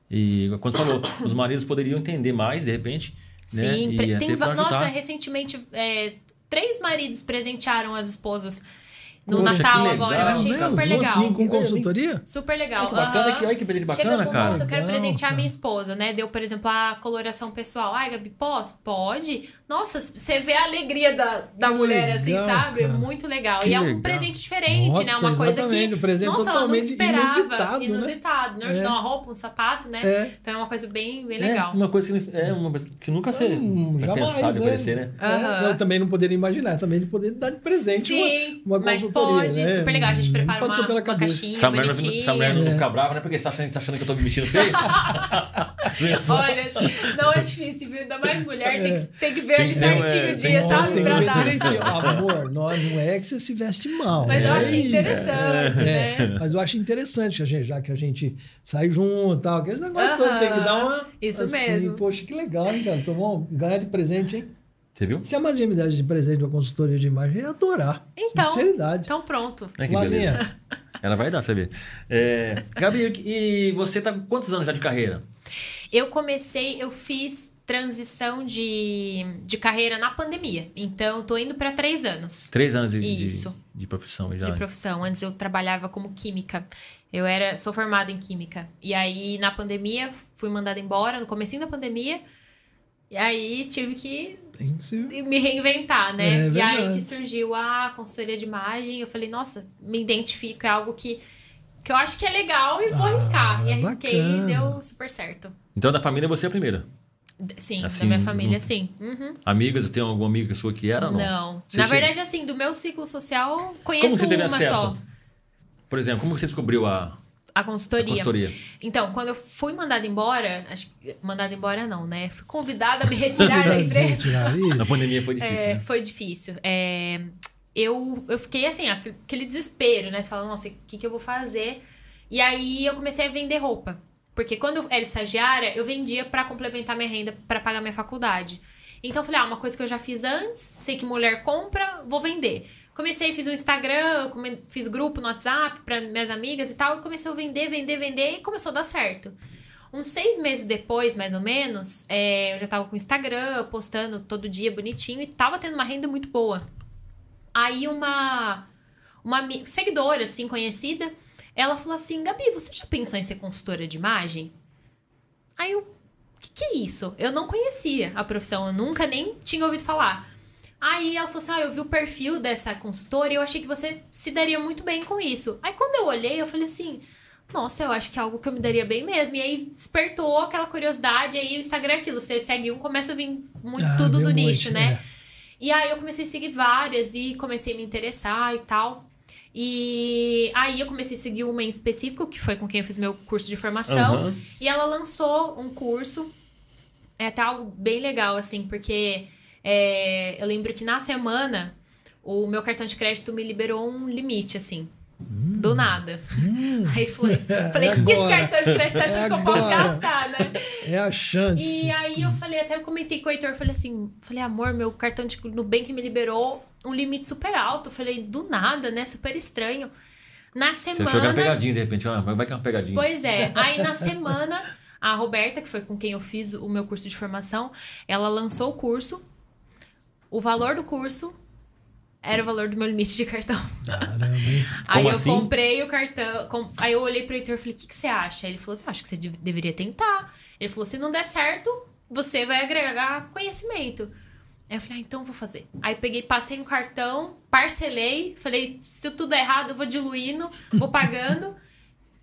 S1: E quando falou, os maridos poderiam entender mais, de repente. né?
S2: Sim,
S1: até
S2: tem, nossa, recentemente é, três maridos presentearam as esposas no
S1: Poxa,
S2: Natal agora. Eu achei super legal.
S3: com consultoria?
S2: Super legal.
S1: Olha que bacana,
S2: aham.
S1: que- olha que presente
S2: Chega
S1: bacana,
S2: com,
S1: cara.
S2: Nossa, eu quero
S3: Legal,
S2: presentear
S3: cara.
S2: minha esposa, né? Deu, por exemplo, a coloração pessoal. Ai, Gabi, posso? Pode. Nossa, você vê a alegria da, da
S3: Que
S2: mulher, assim,
S3: legal,
S2: sabe?
S3: cara.
S2: Muito legal.
S1: Que
S2: e é um
S1: legal.
S2: presente diferente, né?
S3: Nossa,
S2: Uma coisa que.
S3: um presente
S2: nossa, ela não
S3: totalmente
S2: esperava.
S3: inusitado, né?
S2: Inusitado. Não,
S3: É.
S2: Uma roupa, um sapato, né?
S3: É.
S2: Então é uma coisa bem, bem
S1: É,
S2: legal.
S1: uma coisa que, não- é uma coisa que nunca você
S3: Hum,
S1: pensar de
S3: né?
S1: aparecer, né?
S3: É, eu também não poderia imaginar, também de poder dar de presente
S2: Sim,
S3: uma, consultoria,
S2: pode,
S3: né?
S2: super legal. A gente
S3: Nem
S2: prepara uma, uma caixinha
S1: Essa mulher, não,
S2: bonitinha.
S1: essa mulher não fica brava, né? Porque você tá achando, tá achando que eu tô me vestindo feio?
S2: Olha, não é difícil, viu? Ainda mais mulher, tem, que, tem que ver
S1: Tem
S2: ali certinho
S1: é,
S2: o dia, sabe?
S3: tem que
S2: Pra
S3: ver
S2: dar.
S3: direitinho. Amor, nós não é que você se veste mal.
S2: Mas eu
S3: é
S2: achei
S3: isso.
S2: interessante,
S3: É,
S2: né?
S3: Mas eu acho interessante, a gente- já que a gente sai junto e tal, aqueles negócios todos tem que dar uma.
S2: Isso
S3: assim,
S2: mesmo.
S3: Poxa, que legal, hein, cara? Tomou ganhar de presente, hein?
S1: Você viu?
S3: Se a Mazinha me desse de presente uma consultoria de imagem, eu ia adorar.
S2: Então,
S3: Sinceridade.
S2: então pronto.
S1: Olha que beleza. Ela vai dar, vê. É, Gabi, e você tá com quantos anos já de carreira?
S2: Eu comecei, eu fiz transição de, de carreira na pandemia. Então, tô indo para três anos
S1: Três anos de, de,
S2: Isso.
S1: de profissão já.
S2: de profissão. Antes eu trabalhava como química. Eu era, sou formada em química. E aí, na pandemia, fui mandada embora, no comecinho da pandemia. E aí, tive que me reinventar, né?
S3: É
S2: e aí que surgiu a consultoria de imagem. Eu falei, nossa, me identifico, é algo que, que eu acho que é legal e vou
S3: Ah,
S2: arriscar. E arrisquei
S3: bacana.
S2: e deu super certo.
S1: Então, da família, você é a primeira.
S2: Sim,
S1: Assim,
S2: da minha família,
S1: não-
S2: sim. Uhum.
S1: Amigas, tem alguma amiga sua que era ou não?
S2: Não.
S1: Você
S2: Na
S1: chega-
S2: verdade, assim, do meu ciclo social, conheço
S1: Como você teve
S2: uma
S1: acesso?
S2: só.
S1: Por exemplo, como você descobriu a,
S2: A
S1: a
S2: consultoria.
S1: consultoria?
S2: Então, quando eu fui mandada embora, acho que mandada embora não, né? Fui convidada a me retirar da empresa.
S1: Na pandemia foi difícil,
S2: É,
S1: né?
S2: Foi difícil. É, eu, eu fiquei assim, aquele desespero, né? Você fala, nossa, o que, que eu vou fazer? E aí eu comecei a vender roupa. Porque quando eu era estagiária, eu vendia pra complementar minha renda, pra pagar minha faculdade. Então eu falei, ah, uma coisa que eu já fiz antes, sei que mulher compra, vou vender. Comecei, fiz um Instagram, fiz grupo no WhatsApp pra minhas amigas e tal, e comecei a vender, vender, vender, e começou a dar certo. Uns seis meses depois, mais ou menos, é, eu já tava com o Instagram, postando todo dia bonitinho, e tava tendo uma renda muito boa. Aí uma, uma seguidora, assim, conhecida, ela falou assim, Gabi, você já pensou em ser consultora de imagem? Aí eu, o que, que é isso? Eu não conhecia a profissão, eu nunca nem tinha ouvido falar. Aí ela falou assim: ah, eu vi o perfil dessa consultora e eu achei que você se daria muito bem com isso. Aí quando eu olhei, eu falei assim: nossa, eu acho que é algo que eu me daria bem mesmo. E aí despertou aquela curiosidade. Aí o Instagram é aquilo: você segue um, começa a vir muito
S3: Ah,
S2: tudo do
S3: um
S2: nicho,
S3: monte,
S2: né?
S3: é.
S2: E aí eu comecei a seguir várias e comecei a me interessar e tal. E aí eu comecei a seguir uma em específico, que foi com quem eu fiz meu curso de formação.
S1: Aham.
S2: E ela lançou um curso. É até algo bem legal, assim, porque é, eu lembro que na semana o meu cartão de crédito me liberou um limite, assim. Do nada. Aí falei, falei, o que, esse
S3: Hum.
S2: cartão de crédito tá achando
S3: É
S2: que eu posso gastar, né?
S3: É a chance.
S2: E aí eu falei, até eu comentei com o Heitor, falei assim, falei, amor, meu cartão de Nubank me liberou um limite super alto. Falei, do nada, né? Super estranho. Na
S1: Você
S2: semana.
S1: achou que uma pegadinha, de repente. Ah, vai que é uma pegadinha.
S2: Pois é. Aí na semana, a Roberta, que foi com quem eu fiz o meu curso de formação, ela lançou o curso. O valor do curso era o valor do meu limite de cartão. Aí
S1: Como
S2: eu
S1: assim?
S2: comprei o cartão. com- Aí eu olhei pro Heitor e falei: o que, que você acha? Aí ele falou assim: acho que você dev- deveria tentar. Ele falou: se não der certo, você vai agregar conhecimento. Aí eu falei: ah, então eu vou fazer. Aí peguei, passei no cartão, parcelei, falei: se tudo der errado, eu vou diluindo, vou pagando.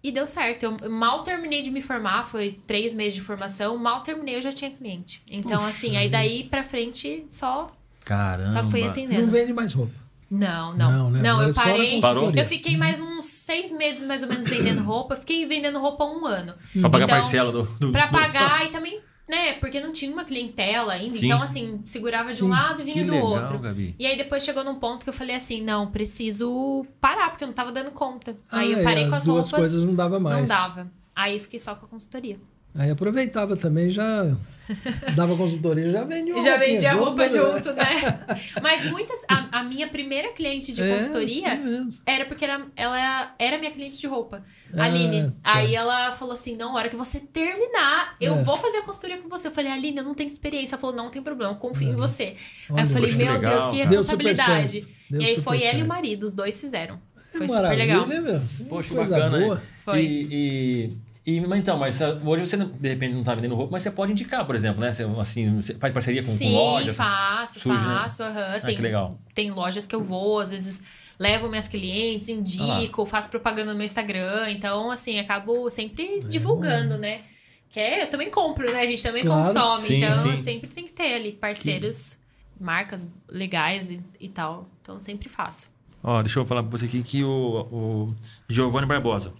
S2: E deu certo. Eu mal terminei de me formar, foi três meses de formação. Mal terminei, eu já tinha cliente. Então, assim, aí daí pra frente só,
S1: Caramba.
S2: só fui
S3: Não
S2: atendendo.
S3: vende mais roupa.
S2: Não, não.
S3: Não,
S2: Não,
S3: né? Agora
S2: eu
S3: é
S2: parei.
S1: Parou?
S2: Eu fiquei mais uns seis meses, mais ou menos, vendendo roupa. Eu fiquei vendendo roupa um ano.
S1: Pra pagar
S2: Então,
S1: parcela do, do.
S2: Pra pagar e também, né? Porque não tinha uma clientela ainda.
S1: Sim.
S2: Então, assim, segurava de
S3: Sim.
S2: um lado e vinha
S1: Que
S2: do
S1: legal,
S2: outro.
S1: Gabi.
S2: E aí depois chegou num ponto que eu falei assim: não, preciso parar, porque eu não tava dando conta. aí
S3: Ah,
S2: eu parei
S3: é,
S2: com
S3: as
S2: as
S3: duas
S2: roupas.
S3: coisas não dava mais.
S2: Não dava. Aí fiquei só com a consultoria.
S3: Aí aproveitava também, já dava consultoria, já vendia
S2: já vendia roupa
S3: né?
S2: junto, né? Mas muitas. A, a minha primeira cliente de
S3: É,
S2: consultoria
S3: mesmo.
S2: era porque era, ela era minha cliente de roupa.
S3: Ah,
S2: Aline.
S3: tá.
S2: Aí ela falou assim: não, a hora que você terminar, eu
S3: É.
S2: vou fazer a consultoria com você. Eu falei, Aline, eu não tenho experiência. Ela falou, não tem problema, eu confio em você. aí
S3: Olha,
S2: eu falei, meu
S1: legal,
S2: Deus, que responsabilidade. E aí foi ela e o marido, os dois fizeram. Foi super legal.
S3: meu. É
S1: Poxa, bacana.
S3: boa.
S1: né?
S2: Foi.
S1: E, e, e- mas então, mas ah, hoje você de repente não tá vendendo roupa, mas você pode indicar, por exemplo, né? Você, assim, você faz parceria com, com
S2: Sim,
S1: lojas.
S2: faço,
S1: surge, né?
S2: faço. aham.
S1: Ah,
S2: Tem,
S1: que legal.
S2: tem lojas que eu vou, às vezes levo minhas clientes,
S1: Ah
S2: indico, faço propaganda no meu Instagram. Então, assim, acabo sempre divulgando, né? Que é, eu também compro, né? A gente também
S3: Claro.
S2: consome.
S1: Sim,
S2: então,
S1: sim.
S2: sempre tem que ter ali parceiros, marcas legais e, e tal. Então, sempre faço.
S1: Ó, deixa eu falar pra você aqui que o, o Giovanni Barbosa.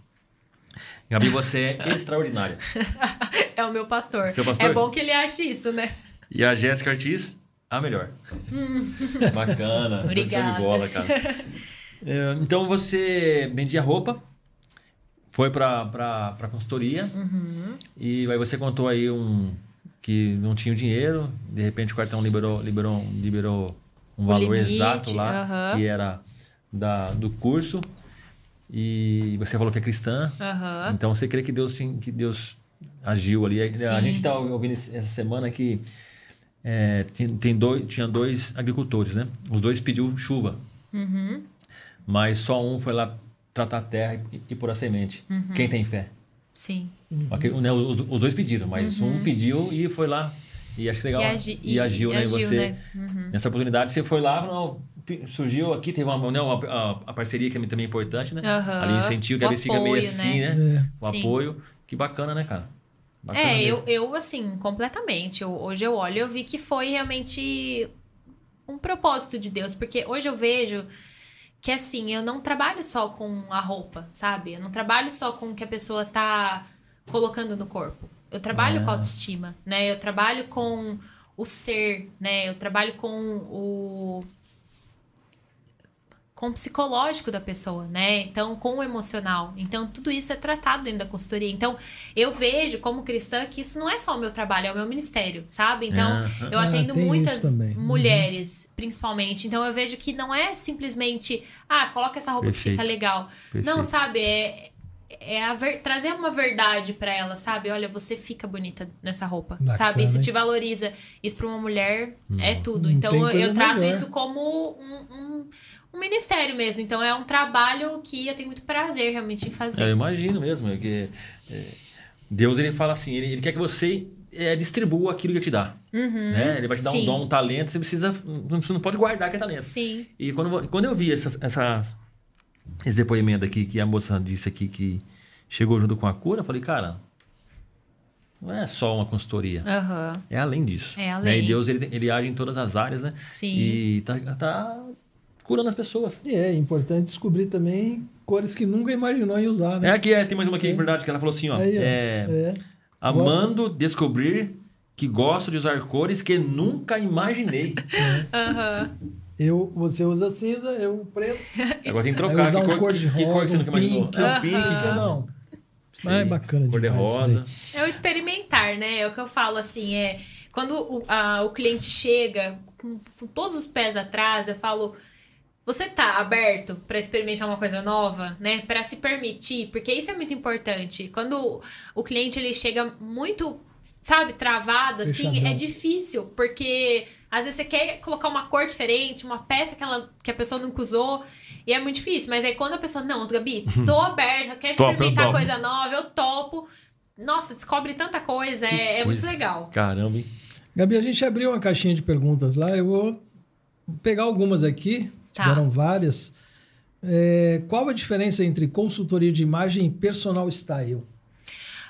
S1: Gabi, você é extraordinária.
S2: É o meu pastor.
S1: Seu pastor?
S2: É bom que ele ache isso, né?
S1: E a Jéssica Ortiz, a melhor. Bacana.
S2: Hum. Obrigada.
S1: De bola, cara. É, então você vendia roupa, foi pra, pra consultoria
S2: Uhum.
S1: e aí você contou aí um que não tinha o dinheiro, de repente o cartão liberou, liberou, liberou um
S2: O
S1: valor
S2: limite,
S1: exato lá,
S2: aham.
S1: que era da, do curso. E você falou que é cristã.
S2: Aham.
S1: Então você crê que Deus, sim- que Deus agiu ali. A
S2: Sim.
S1: gente está ouvindo esse- essa semana que é, tem, tem dois, tinha dois agricultores, né? Os dois pediu chuva.
S2: Uhum.
S1: Mas só um foi lá tratar a terra e, e pôr a semente.
S2: Uhum.
S1: Quem tem fé?
S2: Sim.
S1: Aquele- né, os, os dois pediram, mas um pediu e foi lá. E acho que legal.
S2: Uhum. E agi-
S1: e
S2: e-
S1: agiu, né? E você,
S2: né? Uhum.
S1: nessa oportunidade, você foi lá, não, surgiu aqui, teve uma, né, uma- a, a parceria que é também importante, né?
S2: Aham.
S1: Ali incentivo, que
S2: O
S1: às vezes fica meio assim,
S2: né?
S1: né?
S3: É.
S1: O
S2: Sim.
S1: apoio. Que bacana, né, cara? Bacana
S2: É,
S1: mesmo.
S2: eu, eu, assim, completamente. Eu- hoje eu olho e eu vi que foi realmente um propósito de Deus. Porque hoje eu vejo que, assim, eu não trabalho só com a roupa, sabe? Eu não trabalho só com o que a pessoa tá colocando no corpo. Eu trabalho
S1: Ah.
S2: com a autoestima, né? Eu trabalho com o ser, né? Eu trabalho com o com o psicológico da pessoa, né? Então, com o emocional. Então, tudo isso é tratado dentro da consultoria. Então, eu vejo como cristã que isso não é só o meu trabalho, é o meu ministério, sabe? Então,
S1: Aham.
S2: eu
S3: Ah,
S2: atendo
S3: tem
S2: muitas.
S3: Uhum.
S2: mulheres, principalmente. Então, eu vejo que não é simplesmente, ah, coloca essa roupa que fica
S1: Perfeito.
S2: legal. Não,
S1: Perfeito.
S2: sabe? É, é a ver- trazer uma verdade pra ela, sabe? Olha, você fica bonita nessa roupa,
S3: Bacana,
S2: sabe? Isso
S3: hein?
S2: te valoriza. Isso pra uma mulher é tudo.
S3: Não
S2: Então
S3: tem
S2: eu,
S3: coisa
S2: eu trato
S3: melhor.
S2: isso como um, um, um ministério mesmo. Então é um trabalho que eu tenho muito prazer realmente em
S1: É, eu
S2: fazer.
S1: imagino mesmo. é que, é, Deus ele fala assim, ele, ele quer que você é, distribua aquilo que ele te dá. né? Ele vai te dar um
S2: Uhum. Sim.
S1: dom, um talento, você precisa. Você não pode guardar aquele talento.
S2: Sim.
S1: E quando, quando eu vi essa, essa- esse depoimento aqui, que a moça disse aqui que chegou junto com a cura, eu falei, cara, não é só uma consultoria.
S2: Aham.
S1: É além disso.
S2: É
S1: né?
S2: além.
S1: E Deus, ele, ele age em todas as áreas, né?
S2: Sim.
S1: E tá, tá curando as pessoas.
S3: E é importante descobrir também cores que nunca imaginou em usar,
S1: É
S3: né?
S1: aqui, é, tem mais uma aqui, verdade, que ela falou assim, ó.
S3: Aí, ó.
S1: é,
S3: É.
S1: Amando descobrir que gosto de usar cores que nunca imaginei.
S2: Aham.
S3: Eu, você usa cinza, eu preto.
S1: Agora tem que trocar. Que
S3: um
S1: cor,
S3: cor de
S1: que, que cor que você
S3: rosa,
S1: nunca
S3: um
S1: imaginou?
S3: pink,
S1: Ah,
S3: um pink que não.
S1: Sim.
S3: Ah, é bacana
S1: Cor de rosa.
S2: É o experimentar, né? É o que eu falo assim, é quando o, a- o cliente chega com, com todos os pés atrás, eu falo, você tá aberto para experimentar uma coisa nova, né? Para se permitir, porque isso é muito importante. Quando o, cliente ele chega muito sabe, travado, assim,
S3: Fechadão.
S2: é difícil, porque às vezes você quer colocar uma cor diferente, uma peça que, ela, que a pessoa nunca usou, e é muito difícil. Mas aí quando a pessoa, não, Gabi, tô aberta, quer experimentar
S1: topo.
S2: coisa nova, eu topo. Nossa, descobre tanta coisa, é, é muito
S1: Coisa.
S2: legal.
S1: Caramba, hein?
S3: Gabi, a gente abriu uma caixinha de perguntas lá. Eu vou pegar algumas aqui.
S2: Tá.
S3: Tiveram várias. É, qual a diferença entre consultoria de imagem e personal style?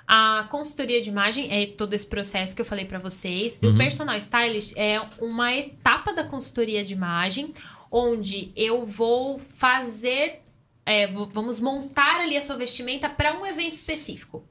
S2: A consultoria de imagem é todo esse processo que eu falei pra vocês. E o personal stylist é uma etapa da consultoria de imagem onde eu vou fazer, é, vamos montar ali a sua vestimenta para um evento específico.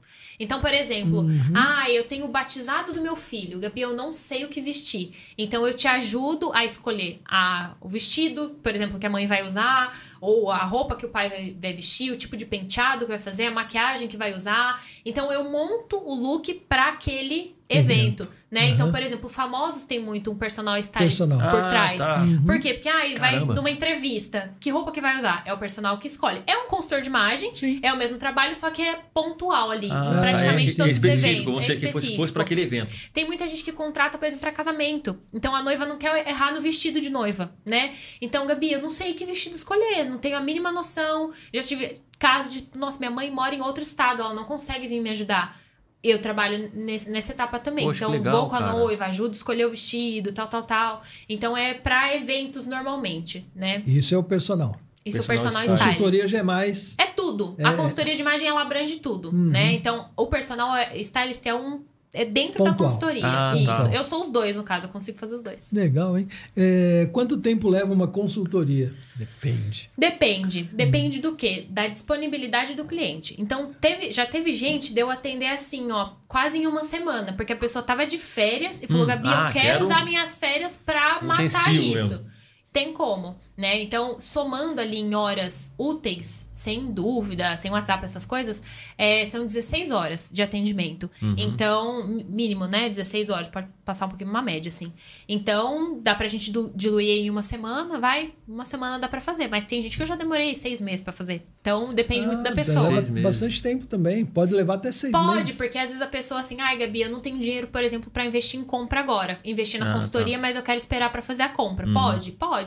S2: Então, por exemplo, ah, eu tenho o batizado do meu filho, Gabi, eu não sei o que vestir. Então, eu te ajudo a escolher a, o vestido, por exemplo, que a mãe vai usar, ou a roupa que o pai vai, vai vestir, o tipo de penteado que vai fazer, a maquiagem que vai usar. Então, eu monto o look para aquele evento, né? Então, por exemplo, famosos tem muito um personal stylist
S3: Personal.
S2: por
S1: Ah,
S2: trás.
S1: tá.
S2: Por quê? Porque aí vai
S1: Caramba.
S2: numa entrevista. Que roupa que vai usar? É o personal que escolhe. É um consultor de imagem,
S3: Sim.
S2: é o mesmo trabalho, só que é pontual ali.
S1: Ah,
S2: em praticamente
S1: é,
S2: todos
S1: é
S2: os eventos.
S1: você
S2: é
S1: que fosse para aquele evento.
S2: Tem muita gente que contrata, por exemplo, para casamento. Então a noiva não quer errar no vestido de noiva, né? Então, Gabi, eu não sei que vestido escolher, não tenho a mínima noção. Já tive caso de, nossa, minha mãe mora em outro estado, ela não consegue vir me ajudar. Eu trabalho nesse- nessa etapa também.
S1: Poxa,
S2: então,
S1: legal,
S2: vou com a
S1: cara.
S2: noiva, ajudo a escolher o vestido, tal, tal, tal. Então, é para eventos normalmente, né?
S3: Isso é o personal.
S2: Isso é o
S1: Personal stylist.
S2: stylist.
S3: Consultoria já é mais.
S2: É tudo.
S3: É.
S2: A consultoria de imagem ela abrange tudo, né? Então, o personal é- stylist é um é dentro da
S3: Pontual.
S2: consultoria.
S1: Ah,
S2: Isso.
S1: tá.
S2: Eu sou os dois, no caso, eu consigo fazer os dois.
S3: Legal, hein? É, quanto tempo leva uma consultoria? Depende.
S2: Depende. Depende do quê? Da disponibilidade do cliente. Então, teve, já teve gente de eu atender assim, ó, quase em uma semana, porque a pessoa tava de férias e falou:
S1: Hum,
S2: Gabi,
S1: ah,
S2: eu quero,
S1: quero
S2: usar minhas férias pra matar isso.
S1: mesmo.
S2: Tem como, né? Então, somando ali em horas úteis, sem dúvida, sem WhatsApp, essas coisas, é, são 16 horas de atendimento.
S1: Uhum.
S2: Então, mínimo, né? 16 horas, pode passar um pouquinho uma média, assim. Então, dá pra gente diluir em uma semana, vai, uma semana dá pra fazer. Mas tem gente que eu já demorei seis meses pra fazer. Então, depende muito da
S3: Ah,
S2: pessoa.
S1: Seis meses.
S3: bastante tempo também. Pode levar até seis
S2: Pode,
S3: meses.
S2: porque às vezes a pessoa assim, ai, Gabi, eu não tenho dinheiro, por exemplo, pra investir em compra agora. Investir na
S1: Ah,
S2: consultoria, mas eu quero esperar pra fazer a compra. Pode? Pode.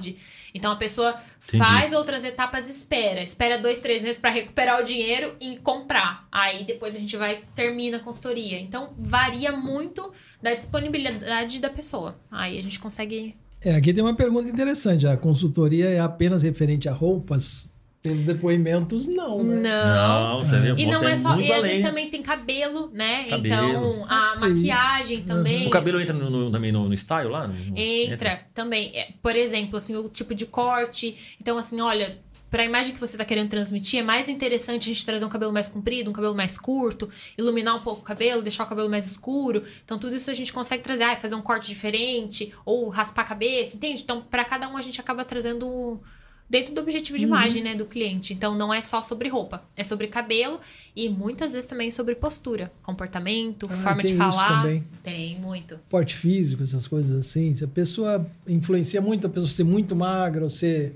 S2: Então a pessoa
S1: Entendi.
S2: faz outras etapas, espera. Espera dois, três meses pra recuperar o dinheiro e comprar. Aí depois a gente vai, termina a consultoria. Então varia muito da disponibilidade da pessoa. Aí a gente consegue.
S3: É, aqui tem uma pergunta interessante. A consultoria é apenas referente a roupas? Pelos depoimentos, não, né?
S2: Não.
S1: Não, você vê,
S2: E não é só. E às vezes também tem cabelo, né?
S1: Cabelo.
S2: Então a maquiagem também.
S1: O cabelo entra no, no- também no, no style lá? No- no-
S2: Entra também. É, Por exemplo, assim, o tipo de corte. Então, assim, olha, para a imagem que você tá querendo transmitir, é mais interessante a gente trazer um cabelo mais comprido, um cabelo mais curto, iluminar um pouco o cabelo, deixar o cabelo mais escuro. Então, tudo isso a gente consegue trazer, ah, fazer um corte diferente, ou raspar a cabeça, entende? Então, para cada um a gente acaba trazendo dentro do objetivo de imagem, né, do cliente. Então, não é só sobre roupa, é sobre cabelo e muitas vezes também sobre postura, comportamento,
S3: Ah,
S2: forma
S3: tem
S2: de
S3: isso
S2: falar.
S3: também.
S2: Tem muito.
S3: Porte físico, essas coisas assim. Se a pessoa influencia muito a pessoa ser muito magra ou ser.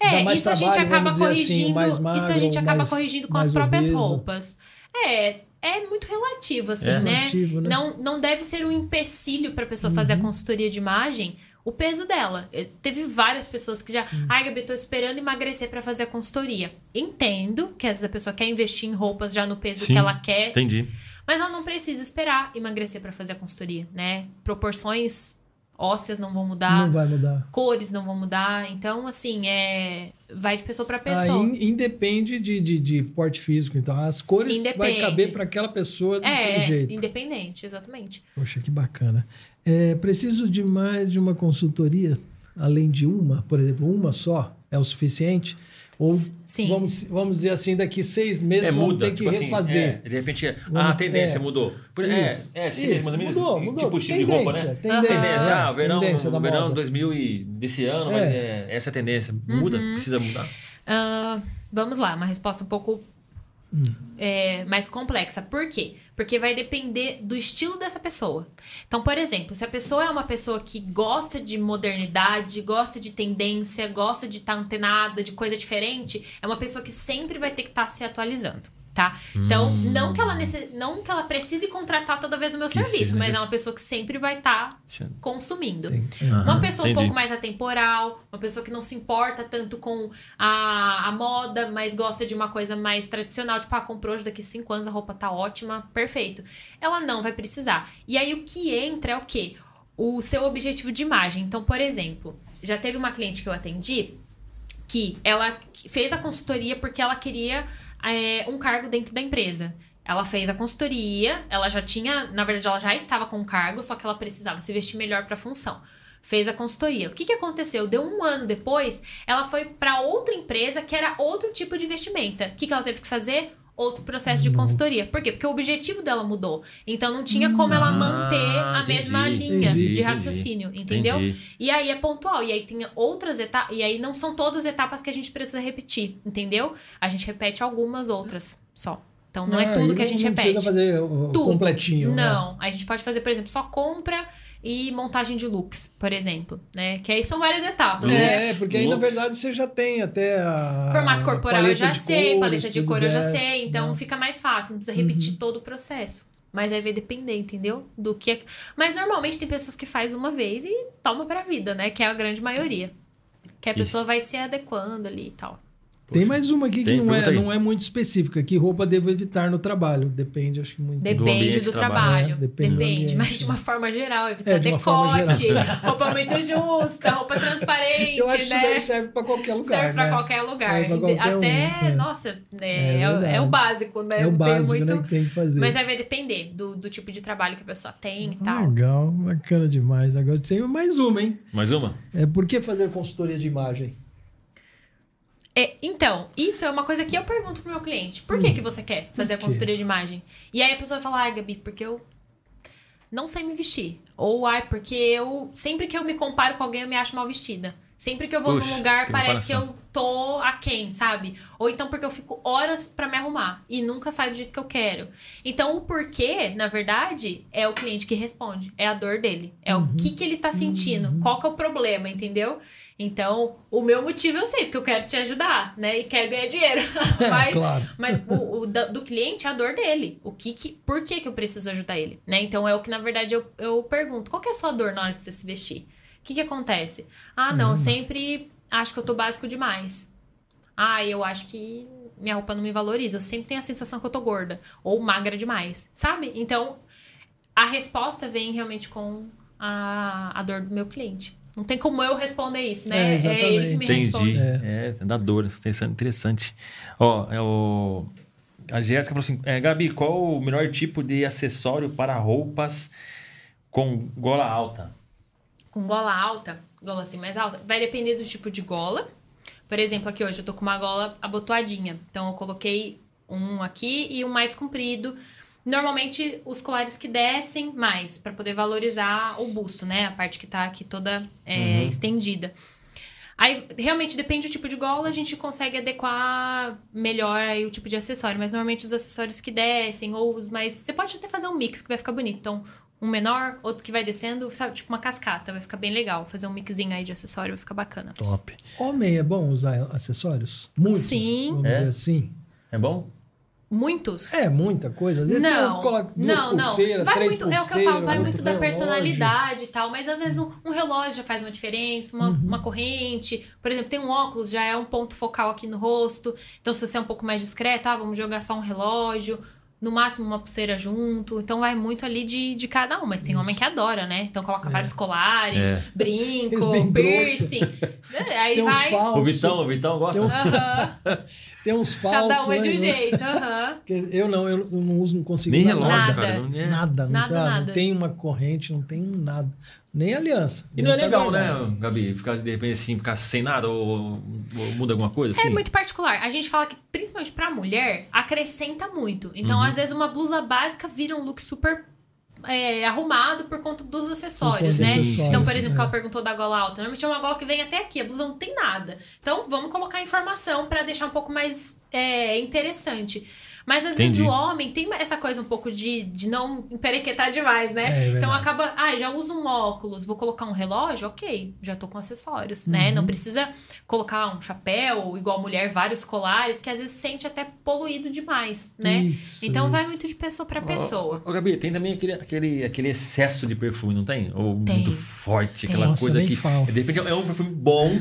S3: dá
S2: É,
S3: mais
S2: isso a gente
S3: trabalho,
S2: acaba
S3: assim,
S2: corrigindo.
S3: mais magro,
S2: isso a gente
S3: ou
S2: acaba
S3: mais-
S2: corrigindo com as próprias
S3: obeso.
S2: roupas. É, é muito relativo, assim,
S1: É.
S2: né?
S3: Relativo, né?
S2: Não, não deve ser um empecilho pra pessoa fazer
S3: Uhum.
S2: a consultoria de imagem o peso dela. Eu- teve várias pessoas que já.
S3: Uhum.
S2: Ai, Gabi, tô esperando emagrecer pra fazer a consultoria. Entendo que às vezes a pessoa quer investir em roupas já no peso
S1: Sim,
S2: que ela quer.
S1: Entendi.
S2: Mas ela não precisa esperar emagrecer pra fazer a consultoria, né? Proporções ósseas não vão mudar
S3: Não vai mudar.
S2: cores não vão mudar. Então, assim, é. Vai de pessoa pra
S3: Aí
S2: pessoa.
S3: in- independe de, de, de porte físico. Então, as cores vai caber para aquela pessoa
S2: é,
S3: jeito.
S2: independente, exatamente.
S3: Poxa, que bacana. É, preciso de mais de uma consultoria, além de uma, por exemplo, uma só é o suficiente? Ou
S2: sim.
S3: Vamos, vamos dizer assim, daqui seis meses
S1: É,
S3: vamos
S1: muda.
S3: ter que
S1: tipo assim,
S3: refazer.
S1: é, de repente,
S3: Vamos-
S1: a tendência
S3: é.
S1: mudou. Por- é, é, sim,
S3: Isso,
S1: mais ou menos,
S3: mudou, mudou.
S1: Tipo estilo de roupa, né?
S3: Tendência, tendência,
S1: Tendência,
S3: é,
S1: ah, verão,
S3: tendência da
S1: verão
S3: moda.
S1: 2000 e desse ano,
S3: É.
S1: mas é, essa é a tendência. Muda,
S2: Uhum.
S1: precisa mudar.
S2: Ah, vamos lá, uma resposta um pouco é, mais complexa. Por quê? Porque vai depender do estilo dessa pessoa. Então, por exemplo, se a pessoa é uma pessoa que gosta de modernidade, gosta de tendência, gosta de estar antenada, de coisa diferente, é uma pessoa que sempre vai ter que estar se atualizando. Tá? Então, não, que ela não que ela precise contratar toda vez o meu
S1: Que
S2: serviço, mas é uma pessoa que sempre vai estar
S1: Sim.
S2: consumindo.
S3: Tem-
S2: Uma pessoa um
S1: entendi.
S2: pouco mais atemporal, uma pessoa que não se importa tanto com a, a moda, mas gosta de uma coisa mais tradicional, tipo, ah, comprou hoje daqui cinco anos, a roupa tá ótima, perfeito. Ela não vai precisar. E aí o que entra é o quê? O seu objetivo de imagem. Então, por exemplo, já teve uma cliente que eu atendi que ela fez a consultoria porque ela queria é, um cargo dentro da empresa. Ela fez a consultoria, ela já tinha, na verdade, ela já estava com um cargo, só que ela precisava se vestir melhor para a função. Fez a consultoria. O que, que aconteceu? Deu um ano depois, ela foi para outra empresa que era outro tipo de vestimenta. O que, que ela teve que fazer? Outro processo de consultoria. Por quê? Porque o objetivo dela mudou. Então não tinha como ela
S1: Ah,
S2: manter a
S1: entendi,
S2: mesma linha
S3: entendi,
S2: de
S1: entendi.
S2: raciocínio, entendeu?
S1: Entendi.
S2: E aí é pontual. E aí tem outras etapas. E aí não são todas etapas que a gente precisa repetir, entendeu? A gente repete algumas outras só. Então não, é
S3: Ah,
S2: tudo que a gente
S3: não
S2: repete.
S3: precisa fazer o
S2: Tudo.
S3: completinho. né?
S2: Não, a gente pode fazer, por exemplo, só compra e montagem de looks, por exemplo, né? Que aí são várias etapas, né?
S3: É, porque aí na verdade você já tem até a.
S2: Formato corporal eu já sei,
S3: cores,
S2: paleta de cor eu já sei, então
S3: né?
S2: fica mais fácil, não precisa repetir
S3: Uhum.
S2: todo o processo. Mas aí vai depender, entendeu? Do que é... Mas normalmente tem pessoas que faz uma vez e toma pra vida, né? Que é a grande maioria. Que a
S1: Isso.
S2: pessoa vai se adequando ali e tal.
S3: Tem
S1: Poxa.
S3: mais uma aqui que
S1: Tem?
S3: não é,
S1: aí.
S3: não é muito específica. Que roupa devo evitar no trabalho? Depende, acho que muito.
S2: Depende do,
S1: de trabalho.
S3: É, depende do
S2: depende,
S3: ambiente,
S2: mas de uma
S3: né?
S2: forma geral, evitar
S3: É, de
S2: decote, roupa muito justa, roupa transparente,
S3: Eu acho que isso
S2: né?
S3: daí serve pra qualquer lugar.
S2: Serve pra
S3: né?
S2: qualquer lugar.
S3: Qualquer um,
S2: Até,
S3: é.
S2: nossa, né,
S3: É
S2: é, o- é básico, né?
S3: É o
S2: tem
S3: básico
S2: muito...
S3: né, que tem que fazer.
S2: Mas aí vai depender do, do tipo de trabalho que a pessoa tem e tal.
S3: Legal, bacana demais. Agora tem mais uma, hein?
S1: Mais uma?
S3: É por que fazer consultoria de imagem?
S2: É, então, isso é uma coisa que eu pergunto pro meu cliente. Por que, que você quer fazer a consultoria de imagem? E aí a pessoa fala, ai, Gabi, porque eu não sei me vestir. Ou, ai, porque eu. Sempre que eu me comparo com alguém, eu me acho mal vestida. Sempre que eu vou
S1: Puxa,
S2: num lugar,
S1: que
S2: parece que eu tô aquém, sabe? Ou então porque eu fico horas pra me arrumar e nunca saio do jeito que eu quero. Então, o porquê, na verdade, é o cliente que responde. É a dor dele. É o que, que ele tá sentindo. Qual que é o problema, entendeu? Então, o meu motivo eu sei, porque eu quero te ajudar, né? E quero ganhar dinheiro. Mas,
S3: Claro.
S2: mas o, o do cliente é a dor dele. O que, que por que, que eu preciso ajudar ele? Né? Então é o que, na verdade, eu, eu pergunto: qual que é a sua dor na hora de você se vestir? O que, que acontece? Ah, não, eu sempre acho que eu tô básico demais. Ah, eu acho que minha roupa não me valoriza. Eu sempre tenho a sensação que eu tô gorda ou magra demais, sabe? Então a resposta vem realmente com a, a dor do meu cliente. Não tem como eu responder isso, né?
S3: É,
S2: É, ele que me
S1: Entendi.
S2: responde.
S1: É, dá dor, interessante. interessante. Ó, é o... a Jéssica falou assim: é, Gabi, qual o melhor tipo de acessório para roupas com gola alta?
S2: com gola alta, gola assim mais alta, vai depender do tipo de gola. Por exemplo, aqui hoje eu tô com uma gola abotoadinha. Então eu coloquei um aqui e um mais comprido. Normalmente os colares que descem mais para poder valorizar o busto, né? A parte que tá aqui toda é, estendida. Aí realmente depende do tipo de gola, a gente consegue adequar melhor aí o tipo de acessório, mas normalmente os acessórios que descem ou os mais, você pode até fazer um mix que vai ficar bonito. Então, um menor, outro que vai descendo, sabe, tipo uma cascata, vai ficar bem legal. Fazer um mixinho aí de acessório vai ficar bacana.
S1: Top.
S3: Homem é bom usar acessórios? Muito.
S2: Sim.
S3: Vamos
S1: É?
S3: dizer assim.
S1: É bom?
S2: Muitos?
S3: É, muita coisa. Às vezes
S2: não,
S3: tem, coloca duas
S2: não, não. Vai
S3: três
S2: muito, é o que eu falo, vai muito da
S3: relógio.
S2: personalidade e tal, mas às vezes um, um relógio já faz uma diferença, uma,
S3: Uhum.
S2: uma corrente. Por exemplo, tem um óculos, já é um ponto focal aqui no rosto. Então, se você é um pouco mais discreto, ah, vamos jogar só um relógio. No máximo, uma pulseira junto. Então, vai muito ali de, de cada um. Mas tem homem que adora, né? Então, coloca vários colares,
S1: É.
S2: brinco, piercing. É, Aí
S3: Tem
S2: vai...
S1: O Vitão, o Vitão gosta?
S3: Um-
S2: Aham,
S3: Tem uns falsos.
S2: cada um é de um
S3: né?
S2: jeito. aham.
S3: Que Eu não, eu não uso, não consigo
S1: Nem relógio,
S2: Nada.
S1: cara. Não é.
S3: Nada, não,
S2: Nada, nada.
S3: não tem uma corrente, não tem nada. Nem aliança.
S1: E não é
S3: Aliança
S1: legal, né, Gabi? Ficar de repente assim, ficar sem nada ou, ou muda alguma coisa assim?
S2: É muito particular. A gente fala que, principalmente pra mulher, acrescenta muito. Então,
S1: Uhum.
S2: às vezes, uma blusa básica vira um look super é, arrumado por conta dos acessórios, né?
S3: acessórios,
S2: então, por exemplo, que
S3: é.
S2: ela perguntou da gola alta. Normalmente é uma gola que vem até aqui, a blusa não tem nada. Então, vamos colocar informação pra deixar um pouco mais é, interessante. Mas às vezes
S1: Entendi.
S2: o homem tem essa coisa um pouco de, de não emperequetar demais, né?
S3: É, é
S2: então acaba, ah, já uso um óculos, vou colocar um relógio, ok, já tô com acessórios, né?
S3: Uhum.
S2: Não precisa colocar um chapéu, igual mulher, vários colares, que às vezes sente até poluído demais, né?
S3: Isso,
S2: então vai
S3: isso.
S2: muito de pessoa pra pessoa.
S1: Ô, ô, Gabi, tem também aquele, aquele, aquele excesso de perfume, não tem? Ou
S2: Tem.
S1: muito forte,
S2: Tem.
S1: aquela
S3: Nossa,
S1: coisa que. De repente é um perfume bom,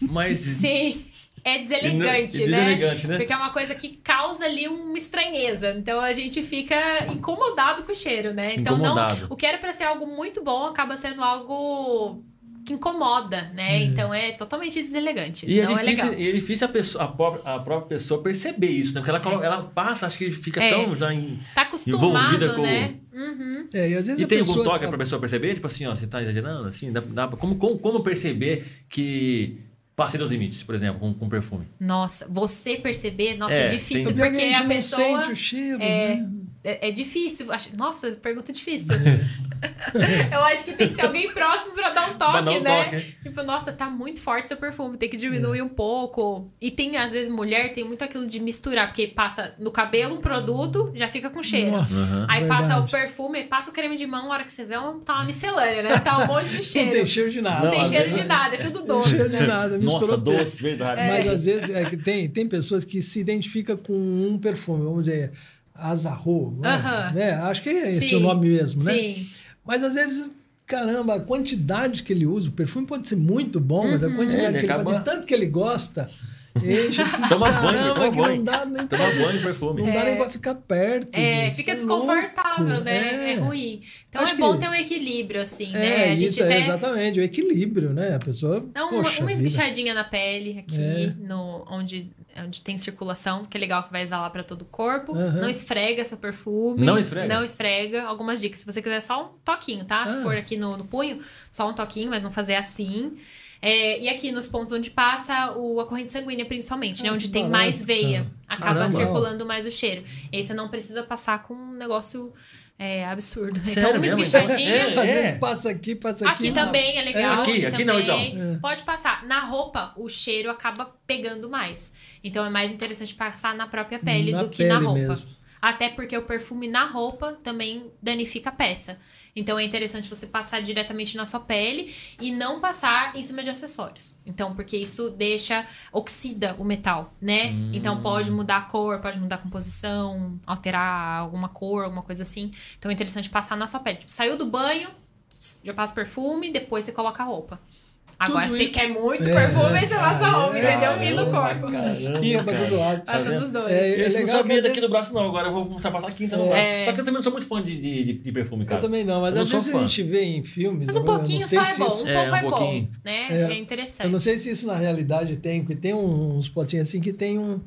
S1: mas.
S2: Sim. É deselegante,
S1: É
S2: né?
S1: deselegante, né?
S2: Porque é uma coisa que causa ali uma estranheza. Então a gente fica incomodado com o cheiro, né? Então não,
S1: Incomodado.
S2: o que era pra ser algo muito bom acaba sendo algo que incomoda, né? Então é totalmente deselegante.
S1: E é,
S2: não é,
S1: difícil,
S2: legal.
S1: e é difícil a, pessoa, a, própria, a própria pessoa perceber isso, né? Porque ela, coloca- ela passa, acho que fica
S2: É.
S1: tão já em.
S2: Tá acostumado,
S1: envolvida com-
S2: né? Uhum.
S3: É, e às vezes
S1: E
S3: a
S1: tem algum toque pra pessoa perceber? Tipo assim, ó, você tá exagerando? Assim, dá, dá- como, como, como perceber que passei dos limites, por exemplo, com, com perfume?
S2: Nossa, você perceber, nossa, é,
S1: É,
S2: difícil,
S1: tem-
S2: porque a
S3: não
S2: pessoa.
S3: sente o cheiro,
S2: É,
S3: né?
S2: É, é difícil. Acho- Nossa, pergunta difícil. Eu acho que tem que ser alguém próximo pra dar um toque,
S1: dar um
S2: né?
S1: toque.
S2: Tipo, nossa, tá muito forte seu perfume, tem que diminuir um pouco. E tem, às vezes, mulher tem muito aquilo de misturar, porque passa no cabelo um produto, já fica com cheiro.
S3: Nossa,
S1: Uhum.
S2: Aí
S3: verdade.
S2: passa o perfume, passa o creme de mão, a hora que você vê, é uma- tá uma miscelânea, né? Tá um monte de
S3: Não
S2: cheiro.
S3: tem cheiro de nada.
S2: Não tem
S1: Não,
S2: cheiro
S1: às
S2: de
S1: vezes-
S2: nada, é tudo
S3: Não tem
S2: doce,
S3: cheiro de
S2: né?
S3: nada.
S1: Nossa,
S3: misturou tudo.
S1: doce, verdade.
S3: Mas às vezes é que tem, tem pessoas que se identificam com um perfume, vamos dizer, Azarro, né?
S2: Aham.
S3: né? Acho que é esse
S2: Sim,
S3: o nome mesmo, né?
S2: Sim.
S3: Mas às vezes, caramba, a quantidade que ele usa, o perfume pode ser muito bom, mas a
S2: Uhum.
S3: quantidade
S1: É, ele
S3: que ele
S1: acaba-
S3: faz, de tanto que ele gosta, enche,
S1: Toma
S3: caramba,
S1: banho, toma banho.
S3: não dá nem
S1: Toma banho de perfume.
S3: não dá nem pra ficar perto.
S2: É,
S3: gente.
S2: fica
S3: É
S2: desconfortável,
S3: louco.
S2: né? É. ruim. Então
S3: Acho
S2: é bom
S3: que-
S2: ter um equilíbrio, assim,
S3: É,
S2: né? A gente
S3: isso, é,
S2: até
S3: exatamente, o equilíbrio, né? A pessoa,
S2: dá uma,
S3: poxa
S2: uma esguichadinha na pele aqui,
S3: É.
S2: no, onde, onde tem circulação, que é legal que vai exalar pra todo o corpo. Não esfrega seu perfume.
S1: Não esfrega?
S2: Não esfrega. Algumas dicas. Se você quiser só um toquinho, tá? Se
S3: Ah.
S2: for aqui no, no punho, só um toquinho, mas não fazer assim. É, e aqui nos pontos onde passa o, a corrente sanguínea, principalmente, né?
S3: Ah,
S2: Onde tem
S3: barato,
S2: mais veia.
S3: cara.
S2: Acaba
S1: Caramba.
S2: circulando mais o cheiro. E aí você não precisa passar com um negócio é, absurdo. Né?
S1: Sério
S2: então, uma
S1: mesmo?
S2: esguichadinha.
S1: É,
S3: vezes passa aqui, passa aqui.
S2: Aqui também é legal.
S1: Aqui, aqui não,
S2: também.
S1: então.
S2: Pode passar. Na roupa, o cheiro acaba pegando mais. Então é mais interessante passar na própria pele
S3: Na
S2: do que na
S3: pele
S2: roupa.
S3: mesmo.
S2: Até porque o perfume na roupa também danifica a peça. Então é interessante você passar diretamente na sua pele e não passar em cima de acessórios. Então, porque isso deixa, oxida o metal, né?
S1: Hum.
S2: Então pode mudar a cor, pode mudar a composição, alterar alguma cor, alguma coisa assim. Então é interessante passar na sua pele. Tipo, saiu do banho, já passa o perfume, depois você coloca a roupa. Agora,
S3: Tudo
S2: você
S3: isso-
S2: quer muito
S3: É,
S2: perfume, você passa a
S3: é,
S2: entendeu?
S1: caramba,
S2: E no corpo.
S1: caramba.
S3: Espinha pra todo lado.
S2: Passa
S1: vendo?
S2: nos dois.
S3: É,
S1: Esse não sabia daqui do braço, não. Agora eu vou começar a passar aqui então. no braço.
S2: É.
S1: Só que eu também não sou muito fã de, de, perfume, cara.
S3: Eu também não, mas
S1: Eu
S3: às vezes
S1: fã.
S3: a gente vê em filmes.
S2: Mas um
S3: eu
S2: pouquinho só
S3: se
S2: é bom,
S3: isso-
S2: um
S1: É,
S2: pouco é
S1: pouquinho.
S2: bom, né?
S3: É.
S2: É,
S3: Eu não
S2: interessante.
S3: sei se isso na realidade tem, porque tem uns potinhos assim que tem um.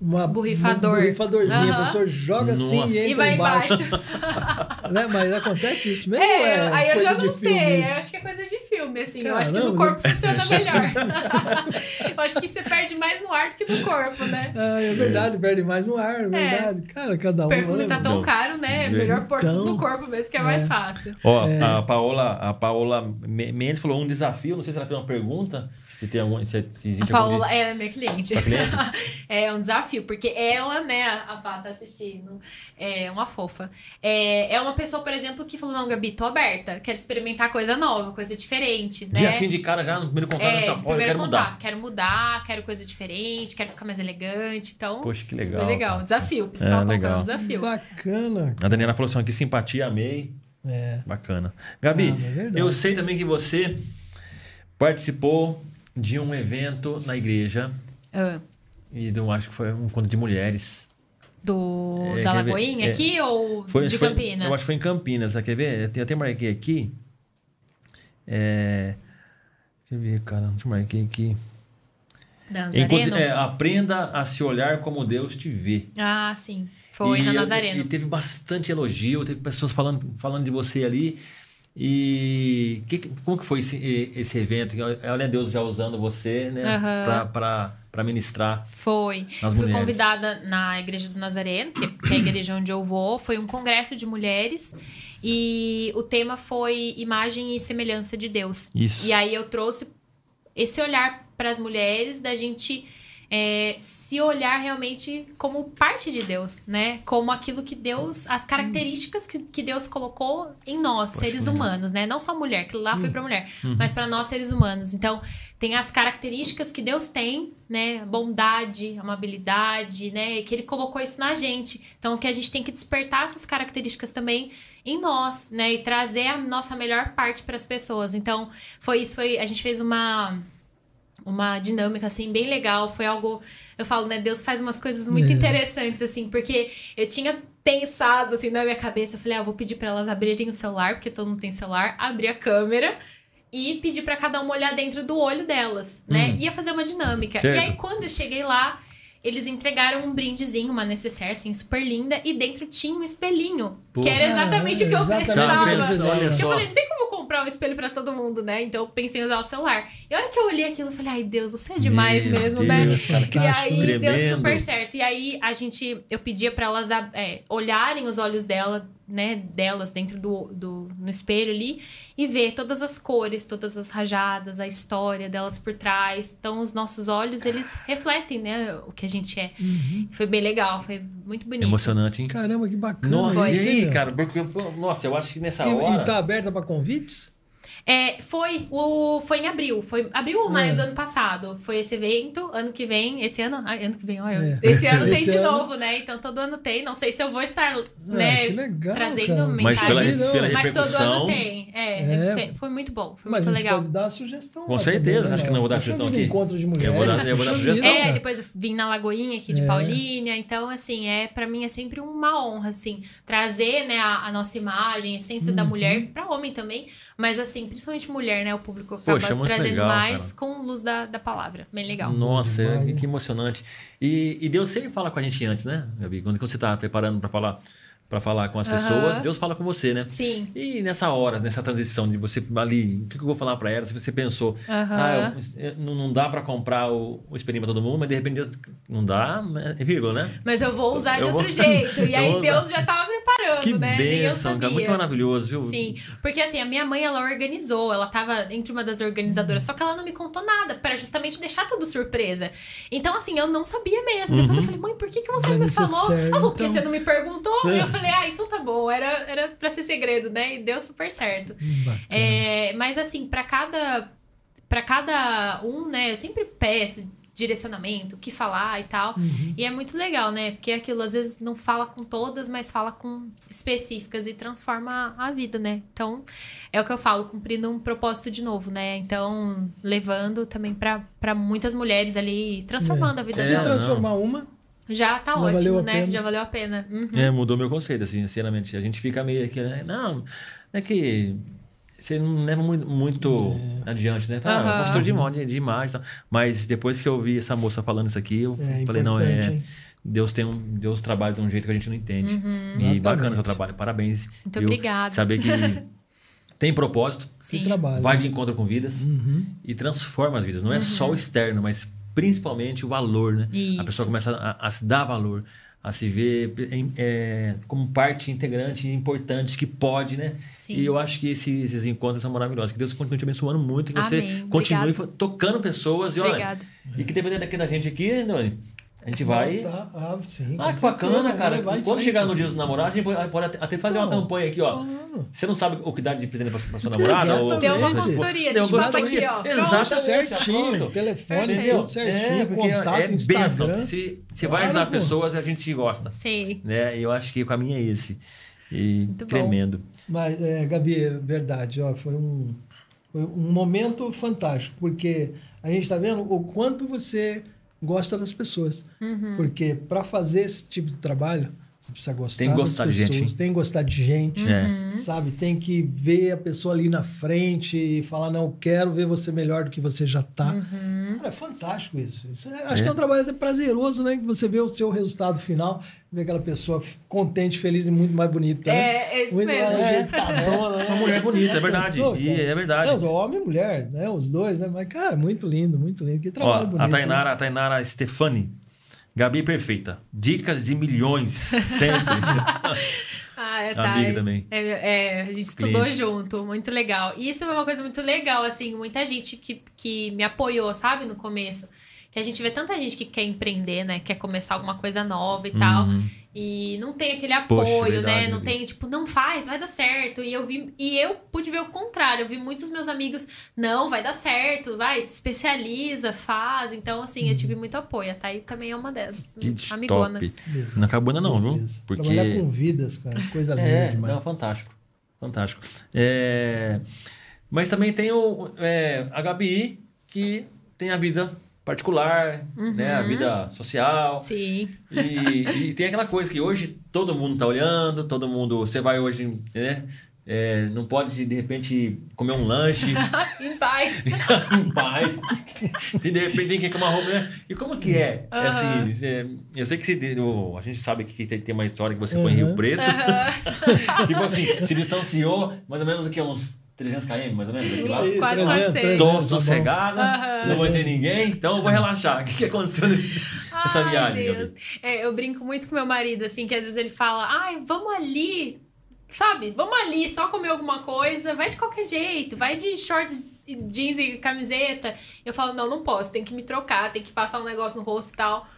S3: Uma,
S2: Borrifador.
S3: Um borrifadorzinho, a
S2: Aham.
S3: pessoa joga assim
S1: Nossa.
S3: e entra
S2: E vai
S3: embaixo.
S2: embaixo.
S3: né? Mas acontece isso mesmo?
S2: É,
S3: é
S2: aí eu
S3: coisa
S2: já não sei.
S3: filme?
S2: Eu acho que é coisa de filme, assim. eu acho que no
S3: Caramba.
S2: corpo funciona melhor. eu acho que você perde mais no ar do que no corpo, né?
S3: Ah, é verdade, perde mais no ar, é verdade. Cara, cada um.
S2: O perfume
S3: né?
S2: tá tão
S1: Não.
S2: caro, né? É melhor pôr tudo
S3: Então,
S2: no corpo mesmo, que é mais fácil.
S1: Ó,
S3: É.
S1: a Paola, a Paola Me- Mendes falou um desafio, não sei se ela fez uma pergunta, se tem algum, se, se
S2: A
S1: existe algum
S2: Paola
S1: de-
S2: é minha cliente.
S1: Sua cliente?
S2: é um desafio, porque ela, né, a Pá tá assistindo, é uma fofa. É, é uma pessoa, por exemplo, que falou: Não, Gabi, tô aberta, quero experimentar coisa nova, coisa diferente, né?
S1: de assim de cara já no primeiro contato,
S2: É,
S1: nessa
S2: de
S1: porra, eu quero
S2: contato.
S1: mudar.
S2: Quero mudar, quero coisa diferente, quero ficar mais elegante. Então,
S1: Poxa, que legal.
S2: é legal.
S1: cara.
S2: Desafio. Por isso
S1: É,
S2: que ela colocou
S1: legal.
S2: um desafio.
S3: Bacana.
S1: A Daniela falou assim: que simpatia, amei.
S3: É.
S1: Bacana. Gabi,
S3: Ah, é
S1: eu sei também que você participou de um evento na igreja
S2: Ah,
S1: e do, acho que foi um encontro de mulheres.
S2: do,
S1: É,
S2: da? Lagoinha
S1: É.
S2: aqui ou
S1: Foi,
S2: de
S1: foi-
S2: Campinas?
S1: Eu acho que foi em Campinas, quer ver? Eu até marquei aqui. É, quer ver, cara? Eu marquei aqui. Enquanto- é, aprenda a se olhar como Deus te vê.
S2: Ah, sim. Foi
S1: e,
S2: na Nazareno.
S1: E teve bastante elogio, teve pessoas falando, falando de você ali. E que, como que foi esse, esse evento? Olha Deus já usando você, né?
S2: Aham.
S1: Para ministrar.
S2: Foi. Fui
S1: mulheres.
S2: convidada na Igreja do Nazareno, que, que é a igreja onde eu vou. Foi um congresso de mulheres. E o tema foi imagem e semelhança de Deus.
S1: Isso.
S2: E aí eu trouxe esse olhar para as mulheres da gente é, se olhar realmente como parte de Deus, né? Como aquilo que Deus, as características que, que Deus colocou em nós,
S1: Poxa,
S2: seres humanos, né? Não só mulher, que lá foi pra mulher, mas para nós seres humanos. Então, tem as características que Deus tem, né? Bondade, amabilidade, né? Que ele colocou isso na gente. Então, que a gente tem que despertar essas características também em nós, né? E trazer a nossa melhor parte para as pessoas. Então, foi isso, foi a gente fez uma uma dinâmica assim bem legal, foi algo, eu falo, né, Deus faz umas coisas muito
S3: É.
S2: interessantes assim, porque eu tinha pensado assim na minha cabeça, eu falei, ah, eu vou pedir para elas abrirem o celular, porque todo mundo tem celular, abrir a câmera e pedir para cada uma olhar dentro do olho delas, né? Ia fazer uma dinâmica.
S1: Certo.
S2: E aí quando eu cheguei lá, eles entregaram um brindezinho, uma necessaire, assim, super linda, e dentro tinha um espelhinho,
S1: Pô.
S2: que era exatamente
S3: Ah,
S2: o que eu
S3: exatamente.
S2: Precisava.
S1: olha
S2: Eu
S1: só.
S2: falei, não tem como comprar um espelho pra todo mundo, né? Então eu pensei em usar o celular. E a hora que eu olhei aquilo, eu falei, ai Deus, você é demais
S1: Meu
S2: mesmo,
S1: Deus,
S2: né?
S1: cara,
S2: E aí deu
S1: tremendo.
S2: super certo. E aí a gente, eu pedia pra elas é, olharem os olhos dela, né, delas dentro do, do no espelho ali e ver todas as cores, todas as rajadas, a história delas por trás. Então os nossos olhos eles refletem, né, o que a gente é. Foi bem legal, foi muito bonito.
S1: Emocionante, hein?
S3: Caramba, que bacana.
S1: Nossa, e aí, cara? Porque, nossa, eu acho que nessa
S3: E,
S1: hora.
S3: e tá aberta para convites?
S2: É, foi o foi em abril, foi abril ou maio
S3: É.
S2: do ano passado. Foi esse evento, ano que vem, esse ano, ai, ano que vem, olha,
S3: É.
S2: esse ano tem
S3: Esse
S2: de
S3: ano-
S2: novo, né? Então todo ano tem, não sei se eu vou estar, né,
S3: que legal,
S2: trazendo
S3: cara.
S1: Mas pela,
S2: mensagem,
S1: pela
S2: mas todo ano tem. É,
S3: É.
S2: foi- muito bom, foi
S3: Mas
S2: muito
S3: a gente
S2: legal.
S3: pode dar a sugestão.
S1: Com certeza,
S3: também, né,
S1: acho que não vou dar sugestão aqui.
S3: Encontro de mulheres.
S1: Eu vou dar- eu vou dar sugestão.
S2: É,
S3: cara.
S2: depois eu vim na Lagoinha aqui de
S3: É.
S2: Paulínia, então assim, é para mim é sempre uma honra assim, trazer, né, a, a nossa imagem, a essência
S3: Uhum.
S2: da mulher para homem também, mas assim, principalmente mulher, né, o público acaba
S1: Poxa, muito
S2: trazendo
S1: legal,
S2: mais
S1: cara.
S2: com luz da, da palavra. Bem legal.
S1: Nossa, é- que emocionante. E, e Deus sempre fala com a gente antes, né, Gabi? Quando você tá preparando para falar para falar com as pessoas, Deus fala com você, né?
S2: Sim.
S1: E nessa hora, nessa transição de você ali, o que eu vou falar para ela? Se você pensou,
S2: Aham.
S1: ah, eu- não dá para comprar o, o pra todo mundo, mas de repente não dá, né? é vírgula, né?
S2: Mas eu vou usar de
S1: Eu vou-
S2: outro jeito. E aí. Deus já tava preparando,
S1: Que
S2: né?
S1: Bênção, cara, muito maravilhoso, viu?
S2: Sim, porque assim, a minha mãe ela organizou, ela tava entre uma das organizadoras, só que ela não me contou nada, para justamente deixar tudo surpresa. Então, assim, eu não sabia mesmo. Depois eu falei, mãe, por que, que você não me falou?
S3: sério,
S2: Ela falou, porque
S3: então.
S2: você não me perguntou.
S1: É.
S2: Eu falei, ah, então tá bom, era, era pra ser segredo, né? E deu super certo. É, mas assim, para cada para cada um, né, eu sempre peço direcionamento, o que falar e tal.
S3: Uhum.
S2: E é muito legal, né? Porque aquilo às vezes não fala com todas, mas fala com específicas e transforma a vida, né? Então, é o que eu falo, cumprindo um propósito de novo, né? Então, levando também para muitas mulheres ali, transformando a vida
S1: É,
S3: Se
S2: delas.
S3: transformar uma,
S2: Já tá
S3: Já
S2: ótimo, né?
S3: pena.
S2: Já valeu a pena. Uhum.
S1: É, mudou meu conceito, assim, sinceramente. A gente fica meio aqui, né? Não, é que você não leva muito, muito adiante, né? Ah,
S2: Aham.
S1: consultor de imagem, de imagem. e tal. Mas depois que eu vi essa moça falando isso aqui, eu
S3: É
S1: falei, não, é.
S3: hein?
S1: Deus tem um. Deus trabalha de um jeito que a gente não entende. E
S3: Exatamente.
S1: bacana o seu trabalho. Parabéns.
S2: Muito
S1: viu?
S2: obrigada.
S1: Saber que tem propósito,
S3: que
S2: Sim.
S1: vai de encontro com vidas
S3: Uhum.
S1: e transforma as vidas. Não é só o externo, mas principalmente o valor, né? A
S2: Isso.
S1: pessoa começa a, a se dar valor, a se ver é, como parte integrante importante que pode, né?
S2: Sim.
S1: E eu acho que esses, esses encontros são maravilhosos. Que Deus continue te abençoando muito, que você
S2: Amém.
S1: continue
S2: Obrigada.
S1: tocando pessoas. E, olha,
S2: Obrigada.
S1: e que dependendo daqui da gente aqui, né, Doni? A gente vai.
S3: Tá, ah, sim,
S1: Ah, que bacana,
S3: certeza,
S1: cara. Quando
S3: frente.
S1: chegar no dia dos namorados, a gente pode, até- até fazer uma
S3: Não,
S1: campanha aqui, ó.
S3: claro.
S1: Você não sabe o que dar de presente pra, pra sua namorada? ou-
S3: Deu uma
S2: consultoria, a gente
S1: uma
S2: passa aqui, ó.
S1: Exatamente.
S3: certinho, telefone,
S1: Entendeu?
S3: tudo certinho,
S1: é, porque
S3: contato,
S1: é bênção. Se, você vai ajudar as pessoas, a gente gosta.
S2: Sim.
S1: Né? E eu acho que o caminho é esse. E
S2: Muito bom.
S1: tremendo.
S3: Mas, é, Gabi, é verdade, ó, foi um, foi um momento fantástico, porque a gente está vendo o quanto você gosta das pessoas.
S2: Uhum.
S3: Porque para fazer esse tipo de trabalho, você precisa gostar
S1: Tem que gostar
S3: das
S1: de gente,
S3: pessoas, tem que gostar de gente,
S1: É.
S3: sabe? Tem que ver a pessoa ali na frente e falar, não, quero ver você melhor do que você já está.
S2: Uhum.
S3: É fantástico isso. Isso é- acho
S1: É.
S3: que é um trabalho até prazeroso, né? Que você vê o seu resultado final, vê aquela pessoa contente, feliz e muito mais bonita. né?
S2: É, é isso
S3: muito
S2: mesmo.
S3: mais ajeitadona, né?
S1: Uma mulher bonita, é verdade.
S3: Pô,
S1: E é verdade.
S3: Não, homem e mulher, né? Os dois, né? Mas, cara, muito lindo, muito lindo. Que
S1: Ó,
S3: trabalho bonito.
S1: a
S3: né?
S1: Tainara, a Tainara Stefani. Gabi perfeita. Dicas de milhões, sempre.
S2: Ah, é,
S1: Amiga também.
S2: É, é, a gente estudou
S1: Cliente.
S2: junto, muito legal. E isso é uma coisa muito legal, assim, muita gente que, que me apoiou, sabe, no começo. Que a gente vê tanta gente que quer empreender, né? Quer começar alguma coisa nova e tal. E não tem aquele
S1: Uhum. Poxa,
S2: apoio,
S1: verdade,
S2: né? Não tem, tipo, não faz, vai dar certo. E eu vi, e eu pude ver o contrário. Eu vi muitos meus amigos, não, vai dar certo, vai, se especializa, faz. Então, assim, eu tive muito apoio. A Thay também é uma dessas.
S1: Uhum. Que
S2: amigona.
S1: top. Não acabou ainda não, viu? Porque...
S3: Trabalhar com vidas, cara, coisa linda
S1: É,
S3: demais.
S1: não, fantástico. Fantástico. É, Mas também tem o, é, a Gabi, que tem a vida particular, né? A vida social.
S2: Sim.
S1: E, e tem aquela coisa que hoje todo mundo tá olhando, todo mundo. Você vai hoje, né? É, não pode, de repente, comer um lanche
S2: em paz.
S1: em paz. Tem, de repente tem que comer uma roupa, né? E como que é? É assim, você- eu sei que você, a gente sabe que tem, tem uma história que você foi em Rio
S3: Uhum.
S1: Preto. tipo assim, se distanciou mais ou menos o que? Uns 300 km, mais ou menos? daqui lá?
S2: Quase 400.
S1: Tô
S3: tá
S1: sossegada, não vai ter ninguém, então eu vou relaxar. O que, que aconteceu nesse, nessa
S2: Ai,
S1: viagem,
S2: Deus.
S1: Gabi?
S2: É, eu brinco muito com meu marido, assim, que às vezes ele fala, ai, vamos ali, sabe? Vamos ali, só comer alguma coisa, vai de qualquer jeito, vai de shorts, jeans e camiseta. Eu falo, não, não posso, tem que me trocar, tem que passar um negócio no rosto e tal.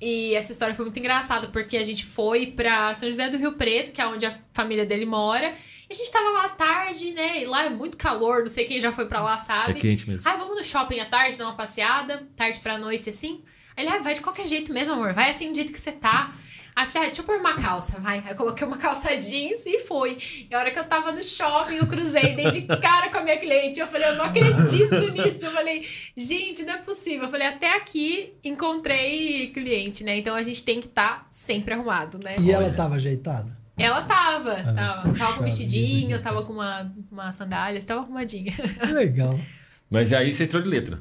S2: E essa história foi muito engraçada, porque a gente foi pra São José do Rio Preto, que é onde a família dele mora. E a gente tava lá à tarde, né? E lá é muito calor, não sei quem já foi pra lá,
S1: É
S2: sabe?
S1: quente mesmo.
S2: Ai, vamos no shopping à tarde, dar uma passeada, tarde pra noite, assim. Aí ele, ah, vai de qualquer jeito mesmo, amor. Vai assim do jeito que você tá. Aí eu falei, ah, deixa eu pôr uma calça, vai. Aí eu coloquei uma calça jeans e fui. E a hora que eu tava no shopping, eu cruzei, dei de cara com a minha cliente. Eu falei, eu não acredito nisso. Eu falei, gente, não é possível. Eu falei, até aqui encontrei cliente, né? Então a gente tem que estar sempre arrumado, né?
S3: E ela tava ajeitada?
S2: Ela tava, tava, tava com
S3: puxa
S2: um vestidinho,
S3: vida.
S2: tava com uma, uma sandália, tava arrumadinha.
S3: Que legal.
S1: Mas aí você entrou de letra.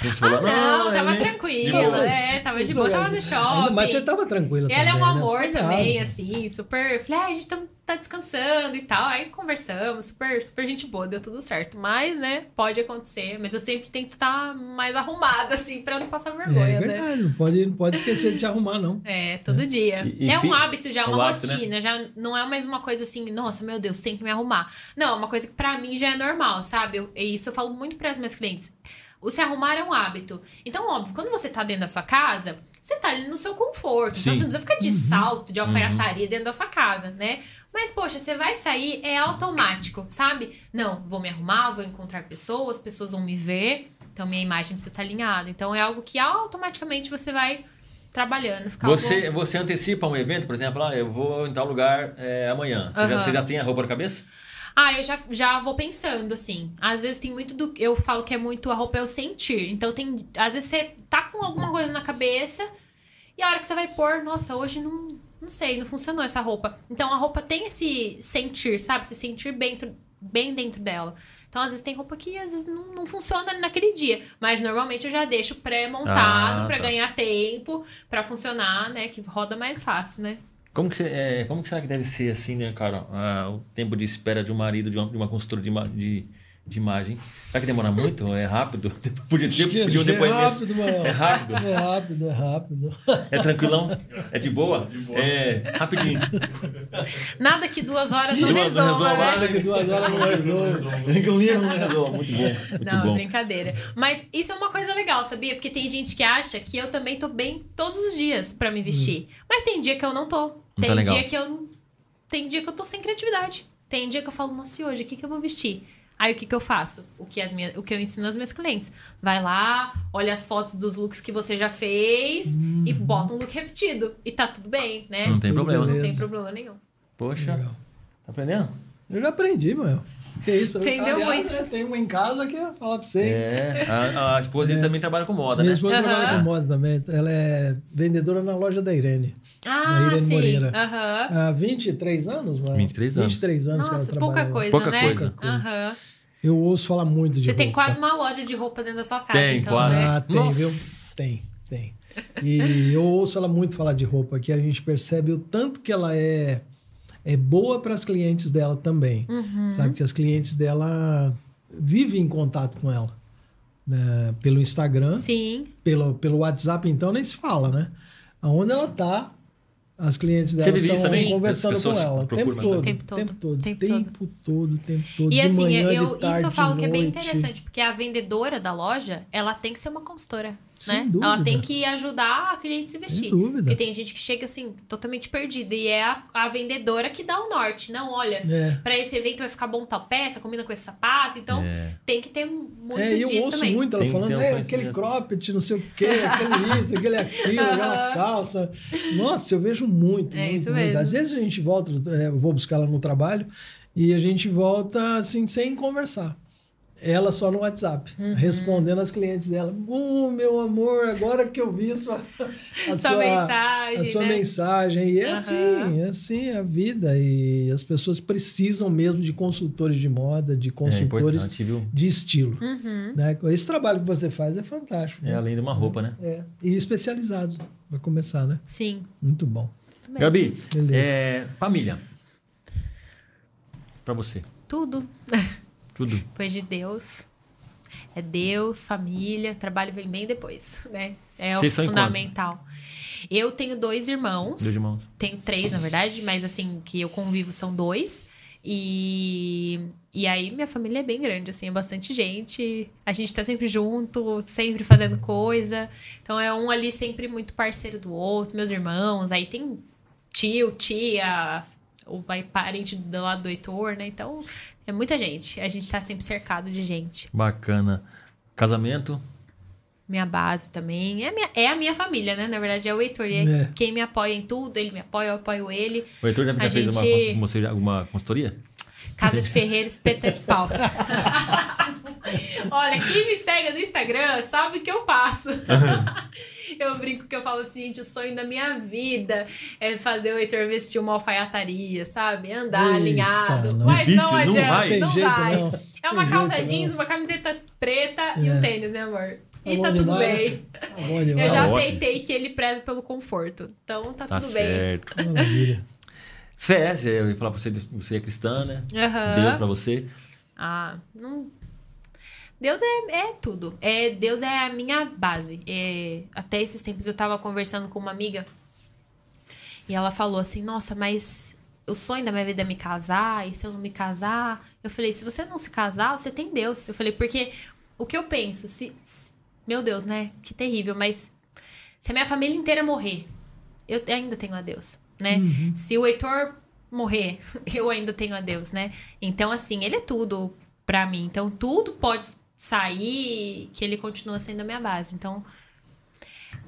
S1: Você
S2: Ah,
S1: falou,
S2: não,
S1: é
S2: tava tranquila. É, tava de boa, tava no shopping.
S3: Mas você tava tranquila
S2: Ela é
S3: também,
S2: um
S3: né?
S2: amor
S3: Você
S2: também, assim, super. Falei, ah, a gente tá, tá descansando e tal. Aí conversamos, super, super gente boa, deu tudo certo. Mas, né, pode acontecer. Mas eu sempre tento estar mais arrumada, assim, pra não passar vergonha,
S3: É
S2: né?
S3: verdade, não pode, não pode esquecer de te arrumar, não.
S2: É, todo dia.
S1: E- e
S2: é um hábito já,
S1: um
S2: uma
S1: hábito, né?
S2: rotina. Já não é mais uma coisa assim, nossa, meu Deus, tem que me arrumar. Não, é uma coisa que pra mim já é normal, sabe? Eu, e isso eu falo muito para as minhas clientes. O se arrumar é um hábito. Então, óbvio, quando você tá dentro da sua casa, você tá ali no seu conforto. Então,
S1: Sim.
S2: você não precisa ficar de salto, de alfaiataria dentro da sua casa, né? Mas, poxa, você vai sair, é automático, sabe? Não, vou me arrumar, vou encontrar pessoas, pessoas vão me ver. Então, minha imagem precisa estar alinhada. Então, é algo que automaticamente você vai trabalhando. Ficar
S1: Você, você antecipa um evento, por exemplo, ah, eu vou em tal lugar é, amanhã. Você, já,
S2: Aham.
S1: você já tem a roupa na cabeça?
S2: Ah, eu já, já vou pensando, assim. Às vezes tem muito do. Eu falo que é muito a roupa é o sentir. Então tem. Às vezes você tá com alguma coisa na cabeça e a hora que você vai pôr, nossa, hoje não. Não sei, não funcionou essa roupa. Então a roupa tem esse sentir, sabe? Se sentir bem, bem dentro dela. Então, às vezes tem roupa que às vezes não, não funciona naquele dia. Mas normalmente eu já deixo pré-montado
S1: Ah,
S2: pra
S1: tá.
S2: ganhar tempo, pra funcionar, né? Que roda mais fácil, né?
S1: Como que, é, como que será que deve ser assim, né, cara? ah, o tempo de espera de um marido, de uma, de uma de, de imagem. Será que demora muito? É rápido? Podia ter pedir um
S3: é rápido, mano.
S1: É rápido?
S3: É rápido, é rápido.
S1: É tranquilão? É de boa? É rapidinho.
S2: Nada que duas horas não
S1: Duas
S2: resolva,
S1: resolva
S2: né?
S1: nada.
S3: Que duas horas não resolve.
S1: Que um livro não resolve. Muito bom. Muito
S2: Não, é
S1: bom.
S2: brincadeira. Mas isso é uma coisa legal, sabia? Porque tem gente que acha que eu também tô bem todos os dias pra me vestir. Mas tem dia que eu não tô. Tem
S1: tá legal.
S2: dia que eu. Tem dia que eu tô sem criatividade. Tem dia que eu falo, nossa, e hoje, o que, que eu vou vestir? Aí o que, que eu faço? O que, as minhas, o que eu ensino às minhas clientes. Vai lá, olha as fotos dos looks que você já fez e bota um look repetido. E tá tudo bem, né?
S1: Não tem
S3: Tudo
S1: problema.
S2: Não
S3: beleza.
S2: tem problema nenhum.
S1: Poxa,
S3: Legal.
S1: tá aprendendo?
S3: Eu já aprendi, mano. Que isso?
S2: Aprendeu
S3: Aliás,
S2: muito.
S3: né, Tem uma em casa que eu falo pra você.
S1: É, a, a esposa dele também trabalha com moda,
S3: Minha
S1: né?
S3: esposa trabalha
S2: Aham.
S3: com moda também. Ela é vendedora na loja da Irene.
S2: Ah,
S3: Irene
S2: sim.
S3: Moreira.
S2: Aham.
S3: Há 23 anos, mano?
S1: 23 anos.
S3: 23 anos que
S2: Nossa,
S3: ela
S2: pouca
S3: trabalha
S2: coisa,
S1: Pouca
S2: né?
S1: coisa.
S2: Aham.
S3: Eu ouço falar muito de
S2: Você tem
S3: roupa.
S2: quase uma loja de roupa dentro da sua casa,
S1: Tem,
S2: então,
S1: quase.
S2: né?
S3: Ah, tem,
S1: Nossa.
S3: viu? Tem, tem. E eu ouço ela muito falar de roupa, que a gente percebe o tanto que ela é, é boa para as clientes dela também.
S2: Uhum.
S3: Sabe que as clientes dela vivem em contato com ela. né? Pelo Instagram,
S2: Sim.
S3: pelo, pelo WhatsApp, então nem se fala, né? Aonde ela tá, as clientes dela estão conversando com ela. O tempo todo,
S2: Tempo todo.
S3: tempo todo,
S2: Tempo
S3: tempo todo, tempo todo.
S2: E
S3: de
S2: assim,
S3: manhã,
S2: eu,
S3: de tarde,
S2: isso eu falo que é bem interessante, porque a vendedora da loja, ela tem que ser uma consultora.
S4: Sem
S2: né?
S4: dúvida.
S2: Ela tem que ajudar a cliente a se vestir.
S4: dúvida.
S2: Porque tem gente que chega assim, totalmente perdida. E é a, a vendedora que dá o norte. Não, olha,
S4: É.
S2: pra esse evento vai ficar bom tal peça, combina com esse sapato. Então,
S1: É.
S2: tem que ter muito
S4: É, e eu
S2: disso
S4: ouço
S2: também.
S4: muito ela
S1: Tem
S4: falando,
S1: um
S4: é, aquele cropped, não sei o quê, aquele isso, aquele aquilo, aquela calça. Nossa, eu vejo muito,
S2: É
S4: muito,
S2: isso
S4: muito.
S2: mesmo.
S4: Às vezes a gente volta, é, eu vou buscar ela no trabalho, e a gente volta assim, sem conversar. Ela só no WhatsApp,
S2: Uhum.
S3: respondendo as clientes dela. Oh, meu amor, agora que eu vi sua, a
S2: Sua mensagem,
S3: a sua
S2: né?
S3: mensagem. E é assim, é assim a vida. E as pessoas precisam mesmo de consultores de moda, de
S1: É
S3: consultores
S1: viu?
S3: de estilo.
S2: Uhum.
S3: Né? Esse trabalho que você faz é fantástico.
S1: É
S3: né?
S1: além de uma roupa, né?
S3: É, E especializado, vai começar, né?
S2: Sim.
S3: Muito bom.
S2: mesmo.
S1: Gabi, é, família. Pra você.
S2: Tudo.
S1: Tudo.
S2: Depois de Deus. É Deus, família, trabalho vem bem depois, né? É
S1: Vocês
S2: o fundamental. Eu tenho dois irmãos.
S1: Dois irmãos.
S2: Tenho três, na verdade, mas assim, que eu convivo são dois. E, e aí minha família é bem grande, assim, é bastante gente. A gente tá sempre junto, sempre fazendo coisa. Então é um ali sempre muito parceiro do outro, meus irmãos. Aí tem tio, tia, o pai parente do lado do Heitor, né? Então é muita gente. A gente tá sempre cercado de gente.
S1: Bacana. Casamento.
S2: Minha base também. É a minha, é a minha família, né? Na verdade, é o Heitor. E é, quem me apoia em tudo, ele me apoia, eu apoio ele.
S1: O Heitor já, já
S2: A
S1: fez uma,
S2: gente-
S1: alguma consultoria?
S2: Casa de Ferreira, espeta de pau. Olha, quem me segue no Instagram sabe o que eu passo. eu brinco que eu falo assim, gente, o sonho da minha vida é fazer o Heitor vestir uma alfaiataria, sabe? Andar
S3: Eita,
S2: alinhado.
S3: não.
S2: Mas
S1: Difícil,
S2: não
S1: não
S2: adianta,
S1: vai.
S2: não
S3: jeito,
S2: vai.
S3: não.
S2: É uma
S3: Tem
S2: calça
S3: jeito,
S2: jeans,
S3: não.
S2: uma camiseta preta e
S3: É.
S2: um tênis, né, amor? E
S3: Tá
S2: tá tudo bem.
S3: Tá
S2: Eu já
S1: ótimo.
S2: aceitei que ele preza pelo conforto. Então tá,
S1: Tá
S2: tudo bem.
S1: certo.
S3: Maravilha.
S1: Fé, eu ia falar pra você, você é cristã, né?
S2: Aham.
S1: Deus pra você.
S2: Ah, não. Deus é, é tudo. É, Deus é a minha base. É, até esses tempos eu tava conversando com uma amiga e ela falou assim: Nossa, mas o sonho da minha vida é me casar, e se eu não me casar? Eu falei: Se você não se casar, você tem Deus. Eu falei: Porque o que eu penso, se. se- meu Deus, né? Que terrível, mas se a minha família inteira morrer, eu ainda tenho a Deus, né? Se o Heitor morrer, eu ainda tenho a Deus, né? Então, assim, ele é tudo pra mim. Então, tudo pode sair que ele continua sendo a minha base. Então,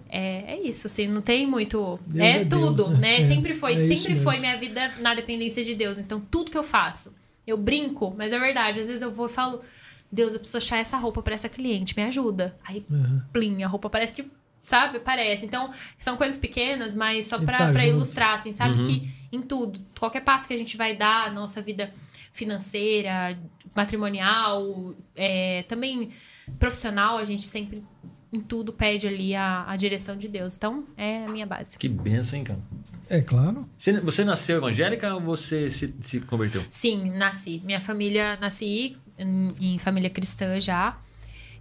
S2: é, é isso, assim, não tem muito.
S3: Deus
S2: é,
S3: é
S2: tudo,
S3: Deus,
S2: né?
S3: né? É,
S2: sempre foi,
S3: é
S2: sempre foi minha vida na dependência de Deus. Então, tudo que eu faço, eu brinco, mas é verdade. Às vezes eu vou e falo, Deus, eu preciso achar essa roupa pra essa cliente, me ajuda. Aí,
S3: Uhum.
S2: plim, a roupa parece que, sabe, parece. Então, são coisas pequenas, mas só pra,
S3: tá
S2: ilustrar, assim, sabe?
S1: Uhum.
S2: Que em tudo, qualquer passo que a gente vai dar, nossa vida financeira, matrimonial, é, também profissional, a gente sempre, em tudo, pede ali a, a direção de Deus. Então, é a minha base.
S1: Que benção, hein, cara?
S3: É claro.
S1: Você, você nasceu evangélica ou você se, se converteu?
S2: Sim, nasci. Minha família, nasci em, em família cristã já.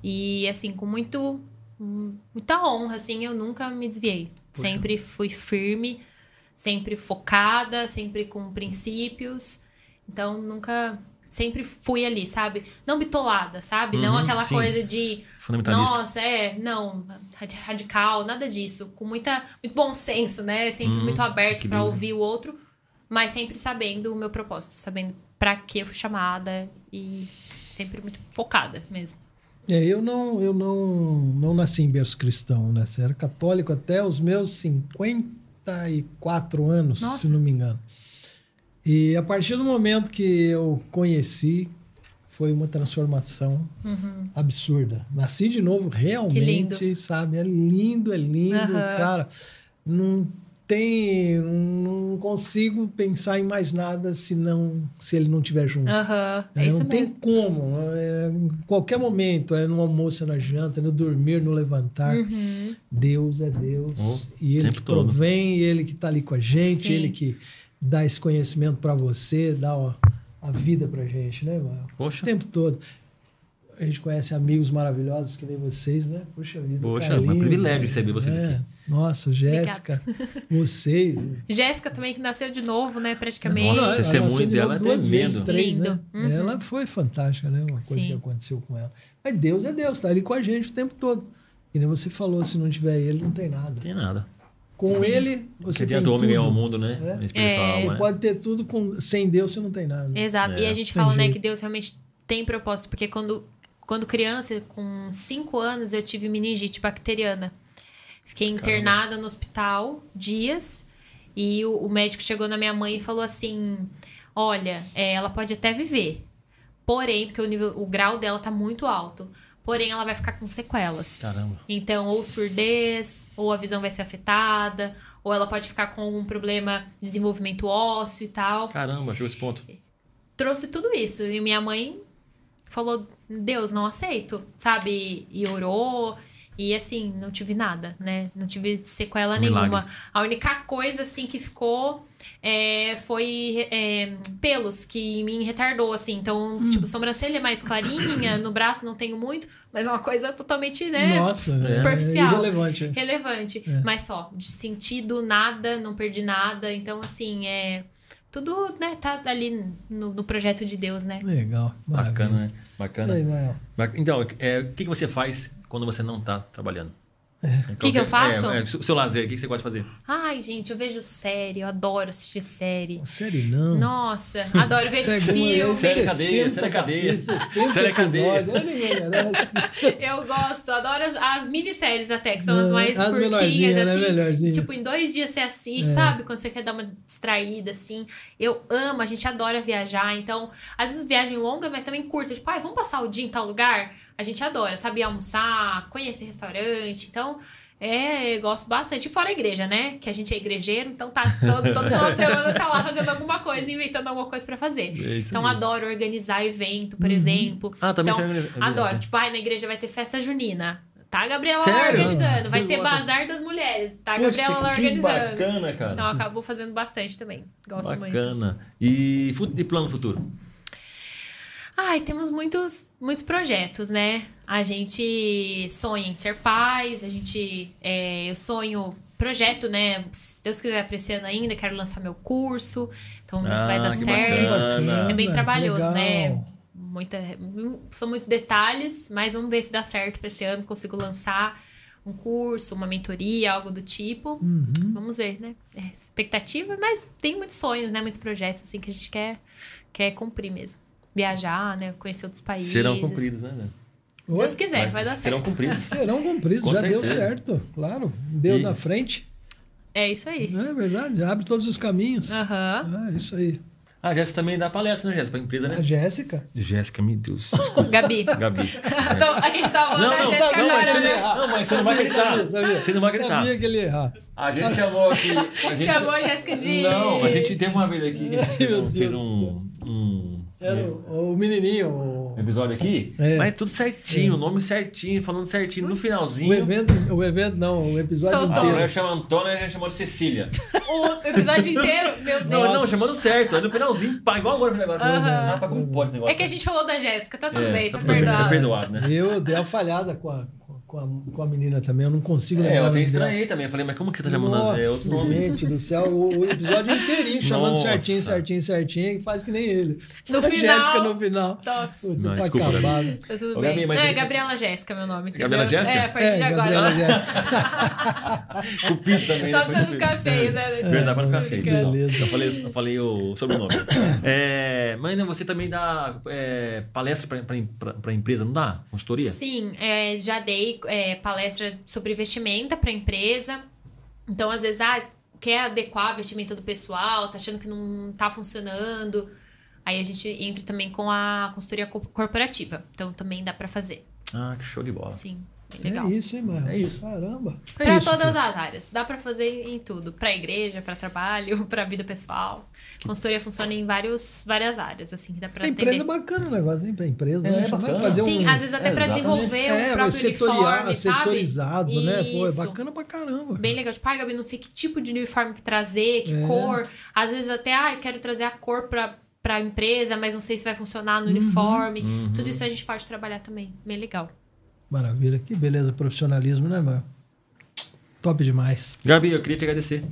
S2: E, assim, com muito, muita honra, assim, eu nunca me desviei.
S1: Poxa.
S2: Sempre fui firme, sempre focada, sempre com princípios. Então, nunca... Sempre fui ali, sabe? Não bitolada, sabe? não
S1: Uhum,
S2: aquela
S1: sim.
S2: coisa de...
S1: Fundamentalista.
S2: Nossa, é, não, radi- radical, nada disso. Com muita, muito bom senso, né? Sempre
S1: Hum,
S2: muito aberto
S1: lindo.
S2: ouvir o outro, mas sempre sabendo o meu propósito, sabendo pra que eu fui chamada e sempre muito focada mesmo.
S3: É, eu não, eu não, não nasci em berço cristão, né? Você era católico até os meus 54 anos,
S2: Nossa.
S3: se não me engano. E a partir do momento que eu conheci, foi uma transformação absurda. Nasci de novo, realmente, sabe? É lindo, é lindo,
S2: Aham.
S3: cara. Não tem, não consigo pensar em mais nada se não, se ele não estiver junto.
S2: Aham, é isso
S3: não tem
S2: mesmo.
S3: como. É, em qualquer momento, é no almoço, na janta, no dormir, no levantar.
S2: Uhum.
S3: Deus é Deus.
S1: Oh,
S3: e ele que
S1: todo.
S3: provém, ele que está ali com a gente,
S2: Sim.
S3: ele que dá esse conhecimento para você, dá ó, a vida para gente, né, mano? O
S1: Poxa,
S3: tempo todo. A gente conhece amigos maravilhosos que nem vocês, né? Poxa vida.
S1: Poxa,
S3: Carlinhos,
S1: um privilégio receber vocês
S3: é.
S1: aqui.
S3: Nossa, Jéssica, vocês.
S2: Jéssica também, que nasceu de novo, né, praticamente.
S1: Nossa,
S3: Ela-
S1: o testemunho dela é
S3: duas vezes,
S1: tremendo.
S3: três,
S2: Lindo.
S3: né?
S2: Uhum.
S3: Ela foi fantástica, né? Uma coisa
S2: Sim.
S3: que aconteceu com ela. Mas Deus é Deus, tá ali com a gente o tempo todo. Que nem você falou, se não tiver ele, não tem nada.
S1: Não tem nada.
S3: Com
S2: Sim.
S3: ele, você
S1: Você
S3: tem
S1: adianta o homem
S3: tudo.
S1: ganhar o mundo, né?
S3: É.
S2: É.
S3: Você
S1: né?
S3: pode ter tudo, com... sem Deus você não tem nada.
S2: Exato.
S1: É,
S2: e a gente
S3: tem
S2: fala, né, que Deus realmente tem propósito, porque quando, quando criança, com 5 anos, eu tive meningite bacteriana. Fiquei internada no hospital dias e o, o médico chegou na minha mãe e falou assim: Olha, é, ela pode até viver, porém, porque o, nível, o grau dela tá muito alto, porém ela vai ficar com sequelas.
S1: Caramba.
S2: Então, ou surdez, ou a visão vai ser afetada, ou ela pode ficar com algum problema de desenvolvimento ósseo e tal
S1: Caramba, chegou esse ponto.
S2: trouxe tudo isso. E minha mãe falou: Deus, não aceito, sabe? E orou. E assim, não tive nada, né? Não tive sequela
S1: Um
S2: nenhuma. A única coisa, assim, que ficou é, foi é, pelos que me retardou, assim. Então, tipo, sobrancelha mais clarinha, no braço não tenho muito, mas é uma coisa totalmente, né?
S3: Nossa, é
S2: superficial.
S3: irrelevante.
S2: relevante.
S3: É.
S2: Mas só, de sentido, nada, não perdi nada. Então, assim, é. Tudo, né, tá ali no, no projeto de Deus, né?
S3: Legal.
S1: Bacana,
S3: maravilha.
S1: né? Bacana.
S3: Aí,
S1: Então, é, o que, que você faz quando você não tá trabalhando?
S3: É.
S1: O
S2: que que eu faço?
S1: É, é, o seu lazer, o que, que você gosta de fazer?
S2: Ai, gente, eu vejo série, eu adoro assistir série.
S3: Série não.
S2: Nossa, adoro ver filme.
S1: Série cadeia, série cadeia. Série cadeia.
S2: Eu gosto, adoro as, as minisséries até, que são as
S3: Não,
S2: mais
S3: as
S2: curtinhas,
S3: né?
S2: assim.
S3: Melhorzinha.
S2: Tipo, em dois dias você assiste,
S3: É.
S2: sabe? Quando você quer dar uma distraída, assim. Eu amo, a gente adora viajar. Então, às vezes viagem longa, mas também curta. Tipo, ai, vamos passar o dia em tal lugar? A gente adora, sabe? Almoçar, conhecer restaurante. Então, é, gosto bastante. E fora a igreja, né? Que a gente é igrejeiro, então tá todo, todo final de semana tá lá fazendo alguma coisa, inventando alguma coisa pra fazer.
S1: É isso
S2: então,
S1: aí.
S2: adoro organizar evento, por exemplo.
S1: Ah, também
S2: então,
S1: você organiza-
S2: Adoro. Tipo, ai, na igreja vai ter festa junina. Tá a Gabriela lá
S1: Sério?
S2: organizando. Vai
S1: Você
S2: ter
S1: gosta?
S2: bazar das mulheres. Tá a
S1: Poxa,
S2: Gabriela lá
S1: que
S2: organizando.
S1: bacana, cara.
S2: Então, acabou fazendo bastante também. Gosto muito.
S1: Bacana. E, e plano futuro?
S2: Ai, temos muitos, muitos projetos, né? A gente sonha em ser pais, a gente. é, eu sonho. Projeto, né? Se Deus quiser pra esse ano ainda, quero lançar meu curso. Então, isso vai
S1: Ah,
S2: dar certo.
S1: bacana.
S2: É bem trabalhoso, né? Muita, são muitos detalhes, mas vamos ver se dá certo pra esse ano. Consigo lançar um curso, uma mentoria, algo do tipo.
S3: Uhum.
S2: Vamos ver, né? É, expectativa, mas tem muitos sonhos, né? Muitos projetos assim que a gente quer, quer cumprir mesmo. Viajar, né? Conhecer outros países.
S1: Serão cumpridos, né?
S2: Se Deus quiser, vai dar
S1: Serão
S2: certo.
S1: cumpridos.
S3: Serão cumpridos,
S1: Com
S3: já deu
S1: certeza.
S3: certo, claro. Deus
S1: E-
S3: na frente.
S2: É isso aí.
S3: Não é verdade? Abre todos os caminhos.
S2: Aham.
S3: É isso aí.
S1: Ah, a Jéssica também dá palestra, né, Jéssica? Pra empresa,
S3: A
S1: né?
S3: Jéssica.
S1: Jéssica, meu Deus. Desculpa.
S2: Gabi.
S1: Gabi.
S2: Então, a gente tava falando
S1: Não,
S2: da
S1: não,
S2: Jéssica
S1: não, mas
S2: agora,
S1: você
S2: né?
S1: não, mas você não vai.
S3: Sabia?
S1: Você não vai acreditar.
S3: Sabia que ele ia errar.
S1: A gente chamou aqui. A gente...
S2: Chamou a Jéssica de.
S1: Não, a gente teve uma vez aqui que a gente fez um, um,
S3: Era o, o menininho, o,
S1: episódio aqui,
S3: É.
S1: mas tudo certinho, o nome certinho, falando certinho. No
S3: o
S1: finalzinho,
S3: evento. O evento não, o episódio
S2: Soltou.
S3: inteiro.
S1: mulher chama Antônia e a gente chamou de Cecília.
S2: O episódio inteiro, meu
S1: Não,
S2: Deus.
S1: não, chamando certo. Aí no finalzinho, pá, igual agora. eu falei Agora,
S2: Aham.
S1: Rapaz, como pode esse negócio?
S2: É que a gente falou da Jéssica, tá tudo
S1: É,
S2: bem, tá,
S1: bem,
S2: perdoado.
S1: é perdoado, né?
S3: Eu dei uma falhada com a, com, a, com a menina também, eu não consigo
S1: É,
S3: lembrar
S1: eu
S3: o
S1: até
S3: nome dela.
S1: estranhei também. Eu falei, mas como que você tá chamando?
S3: Nossa,
S1: é outro nome.
S3: gente do céu, o, o episódio inteirinho chamando
S1: Nossa.
S3: certinho, certinho, certinho, e faz que nem ele.
S2: No
S3: a
S2: final-
S3: Jéssica no final.
S2: Nossa.
S1: Não,
S3: pra
S1: desculpa,
S3: né?
S2: Tá tudo
S1: Ô,
S2: bem.
S1: Gabi, mas
S2: Não, é Gabriela Jéssica, meu nome. entendeu?
S1: Gabriela Jéssica?
S2: É, a partir
S3: É,
S2: de agora.
S3: Gabriela Jéssica.
S1: Cupido também.
S2: Só
S1: né?
S2: pra você não ficar feio, né?
S1: Verdade, pra não ficar feio.
S3: Beleza.
S1: Eu falei, eu falei o sobrenome. é, mas né, você também dá é, palestra pra, pra, pra, pra empresa, não dá? Consultoria?
S2: Sim, é, já dei é, palestra sobre vestimenta para empresa. Então, às vezes, ah, quer adequar a vestimenta do pessoal, tá achando que não tá funcionando. Aí a gente entra também com a consultoria co- corporativa. Então, também dá para fazer.
S1: Ah, que show de bola.
S2: Sim, legal.
S3: É isso, hein, mano?
S1: É isso.
S3: Caramba. É
S2: Para
S3: isso,
S2: todas as áreas. Dá para fazer em tudo. Para igreja, para trabalho, para vida pessoal. Consultoria funciona em vários, várias áreas, assim, que dá para
S3: A empresa é
S2: atender.
S3: bacana o negócio, hein? Pra empresa,
S1: É,
S3: né?
S1: Bacana.
S3: fazer
S2: Sim,
S3: um...
S2: às vezes até
S1: É,
S2: para desenvolver o
S3: É,
S2: próprio
S3: setorial,
S2: uniforme, sabe?
S3: setorizado, né? Pô, é
S2: Isso.
S3: bacana pra caramba.
S2: Bem legal. Tipo, ai, Gabi, não sei que tipo de uniforme trazer, que
S3: É.
S2: cor. Às vezes até, ah, eu quero trazer a cor pra, pra empresa, mas não sei se vai funcionar
S3: Uhum.
S2: no uniforme. Tudo isso a gente pode trabalhar também. Bem legal.
S3: Maravilha, que beleza, profissionalismo, né, mano? Top demais.
S1: Gabi, eu queria te agradecer.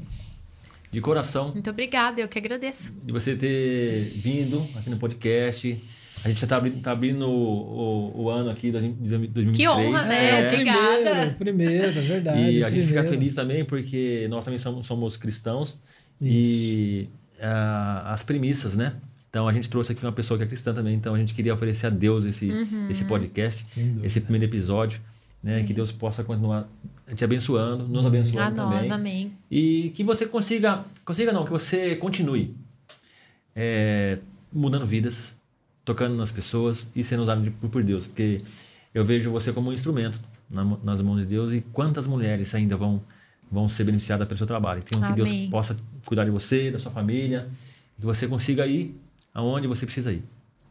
S1: De coração.
S2: Muito obrigada, eu que agradeço.
S1: de você ter vindo aqui no podcast, A gente já está abrindo, tá abrindo o, o, o, ano aqui de 2023.
S2: Que honra, né?
S3: É, Obrigada. Primeiro, primeiro, é verdade.
S1: E a
S3: gente
S1: fica feliz também porque nós também somos, somos cristãos. Isso. E uh, as premissas, né? Então a gente trouxe aqui uma pessoa que é cristã também. Então a gente queria oferecer a Deus esse, uhum. esse podcast, esse primeiro episódio. Né? Que Deus possa continuar te abençoando, nos abençoando a também. Nós,
S2: amém.
S1: E que você consiga, consiga não, que você continue é, mudando vidas, tocando nas pessoas e sendo usado por Deus, porque eu vejo você como um instrumento nas mãos de Deus e quantas mulheres ainda vão vão ser beneficiadas pelo seu trabalho. Então que Deus possa cuidar de você, da sua família, que você consiga ir aonde você precisa ir.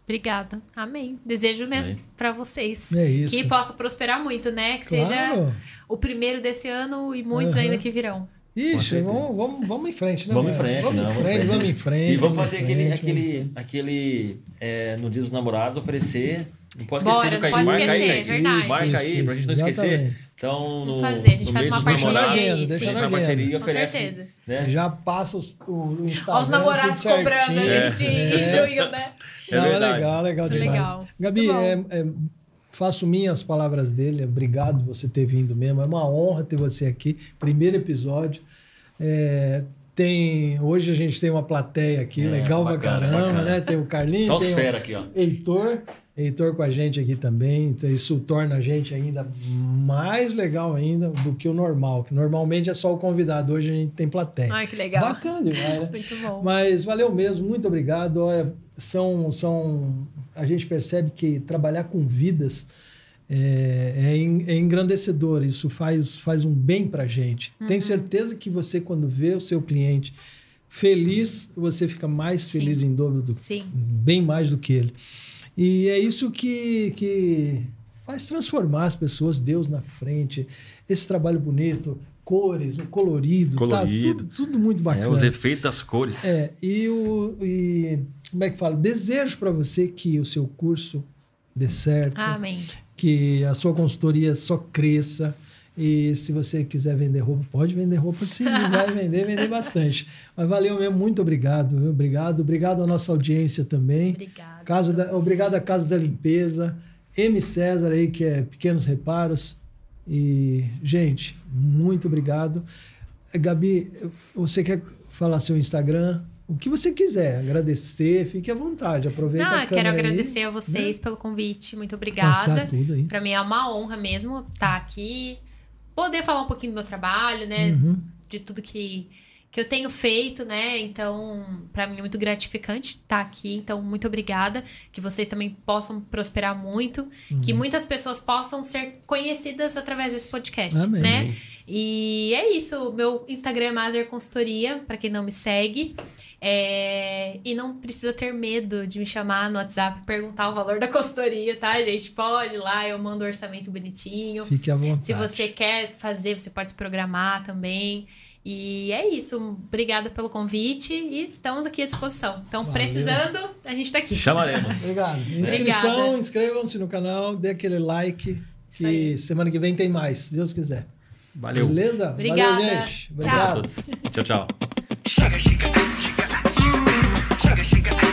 S2: Obrigada. Amém. Desejo mesmo para vocês.
S3: É isso.
S2: Que possa prosperar muito, né? Que claro. seja o primeiro desse ano e muitos uhum. ainda que virão.
S3: Ixi, vamos, vamos, vamos em frente, né?
S1: Vamos em frente,
S3: vamos,
S1: não,
S3: em frente, vamos em frente.
S1: E vamos fazer aquele, aquele, aquele é, no Dia dos Namorados, oferecer. Não pode esquecer
S2: Bora,
S1: do Caí.
S2: Pode
S1: Marca
S2: esquecer,
S1: aí,
S2: é verdade.
S1: Marca aí, pra gente não esquecer. Então, no,
S2: fazer, a gente faz uma parceria
S3: aí. Deixa
S1: uma parceria oferece.
S2: Com certeza.
S3: Né? Já passa o, o Instagram.
S2: Os namorados cobrando a gente é. em junho, né?
S3: É, não, é legal, legal demais. Legal. Gabi, é, é, faço minhas palavras dele. Obrigado por você ter vindo mesmo. É uma honra ter você aqui. Primeiro episódio. É, tem, hoje a gente tem uma plateia aqui, é, legal bacana, pra caramba, bacana. né? Tem o Carlinhos,
S1: Só
S3: tem
S1: o aqui, ó.
S3: Heitor, Heitor com a gente aqui também, então isso torna a gente ainda mais legal ainda do que o normal, que normalmente é só o convidado, hoje a gente tem plateia.
S2: Ai, que legal.
S3: Bacana demais, né?
S2: Muito bom.
S3: Mas valeu mesmo, muito obrigado. Olha, são, são, a gente percebe que trabalhar com vidas é, é, é engrandecedor, isso faz, faz um bem para a gente. Uhum. Tenho certeza que você, quando vê o seu cliente feliz, você fica mais Sim. feliz em dobro, do,
S2: Sim.
S3: bem mais do que ele. E é isso que, que faz transformar as pessoas, Deus na frente, esse trabalho bonito, cores, o colorido,
S1: colorido.
S3: Tá, tudo, tudo, muito bacana.
S1: É, os efeitos das cores.
S3: É, e, o, e como é que fala? Desejo para você que o seu curso dê certo.
S2: Amém.
S3: Que a sua consultoria só cresça. E se você quiser vender roupa, pode vender roupa sim, vai vender, vender bastante. Mas valeu mesmo, muito obrigado, viu? obrigado, obrigado à nossa audiência também.
S2: Obrigado.
S3: Casa da, obrigado à Casa da Limpeza, M César aí que é Pequenos Reparos. E gente, muito obrigado. Gabi, você quer falar seu Instagram? o que você quiser, agradecer, fique à vontade, aproveita Não, a
S2: quero agradecer aí, a vocês né? pelo convite, muito obrigada. Para mim é uma honra mesmo estar aqui, poder falar um pouquinho do meu trabalho, né? Uhum. De tudo que, que eu tenho feito, né? Então, para mim é muito gratificante estar aqui. Então, muito obrigada. Que vocês também possam prosperar muito. Uhum. Que muitas pessoas possam ser conhecidas através desse podcast, Amém. né? E é isso. Meu Instagram é Mazer Consultoria, para quem não me segue. É... E não precisa ter medo de me chamar no WhatsApp e perguntar o valor da consultoria, tá, gente? Pode ir lá, eu mando o orçamento bonitinho.
S3: Fique à vontade.
S2: Se você quer fazer, você pode se programar também. E é isso. Obrigada pelo convite e estamos aqui à disposição. Então, Valeu. precisando, a gente está aqui.
S1: Chamaremos.
S3: Obrigado. Inscrição, inscrevam-se no canal, dê aquele like. Que semana que vem tem mais, se Deus quiser.
S1: Valeu.
S3: Beleza?
S2: Obrigada.
S3: Valeu, gente. Obrigado.
S1: Tchau. Tchau, tchau. Chega, chega,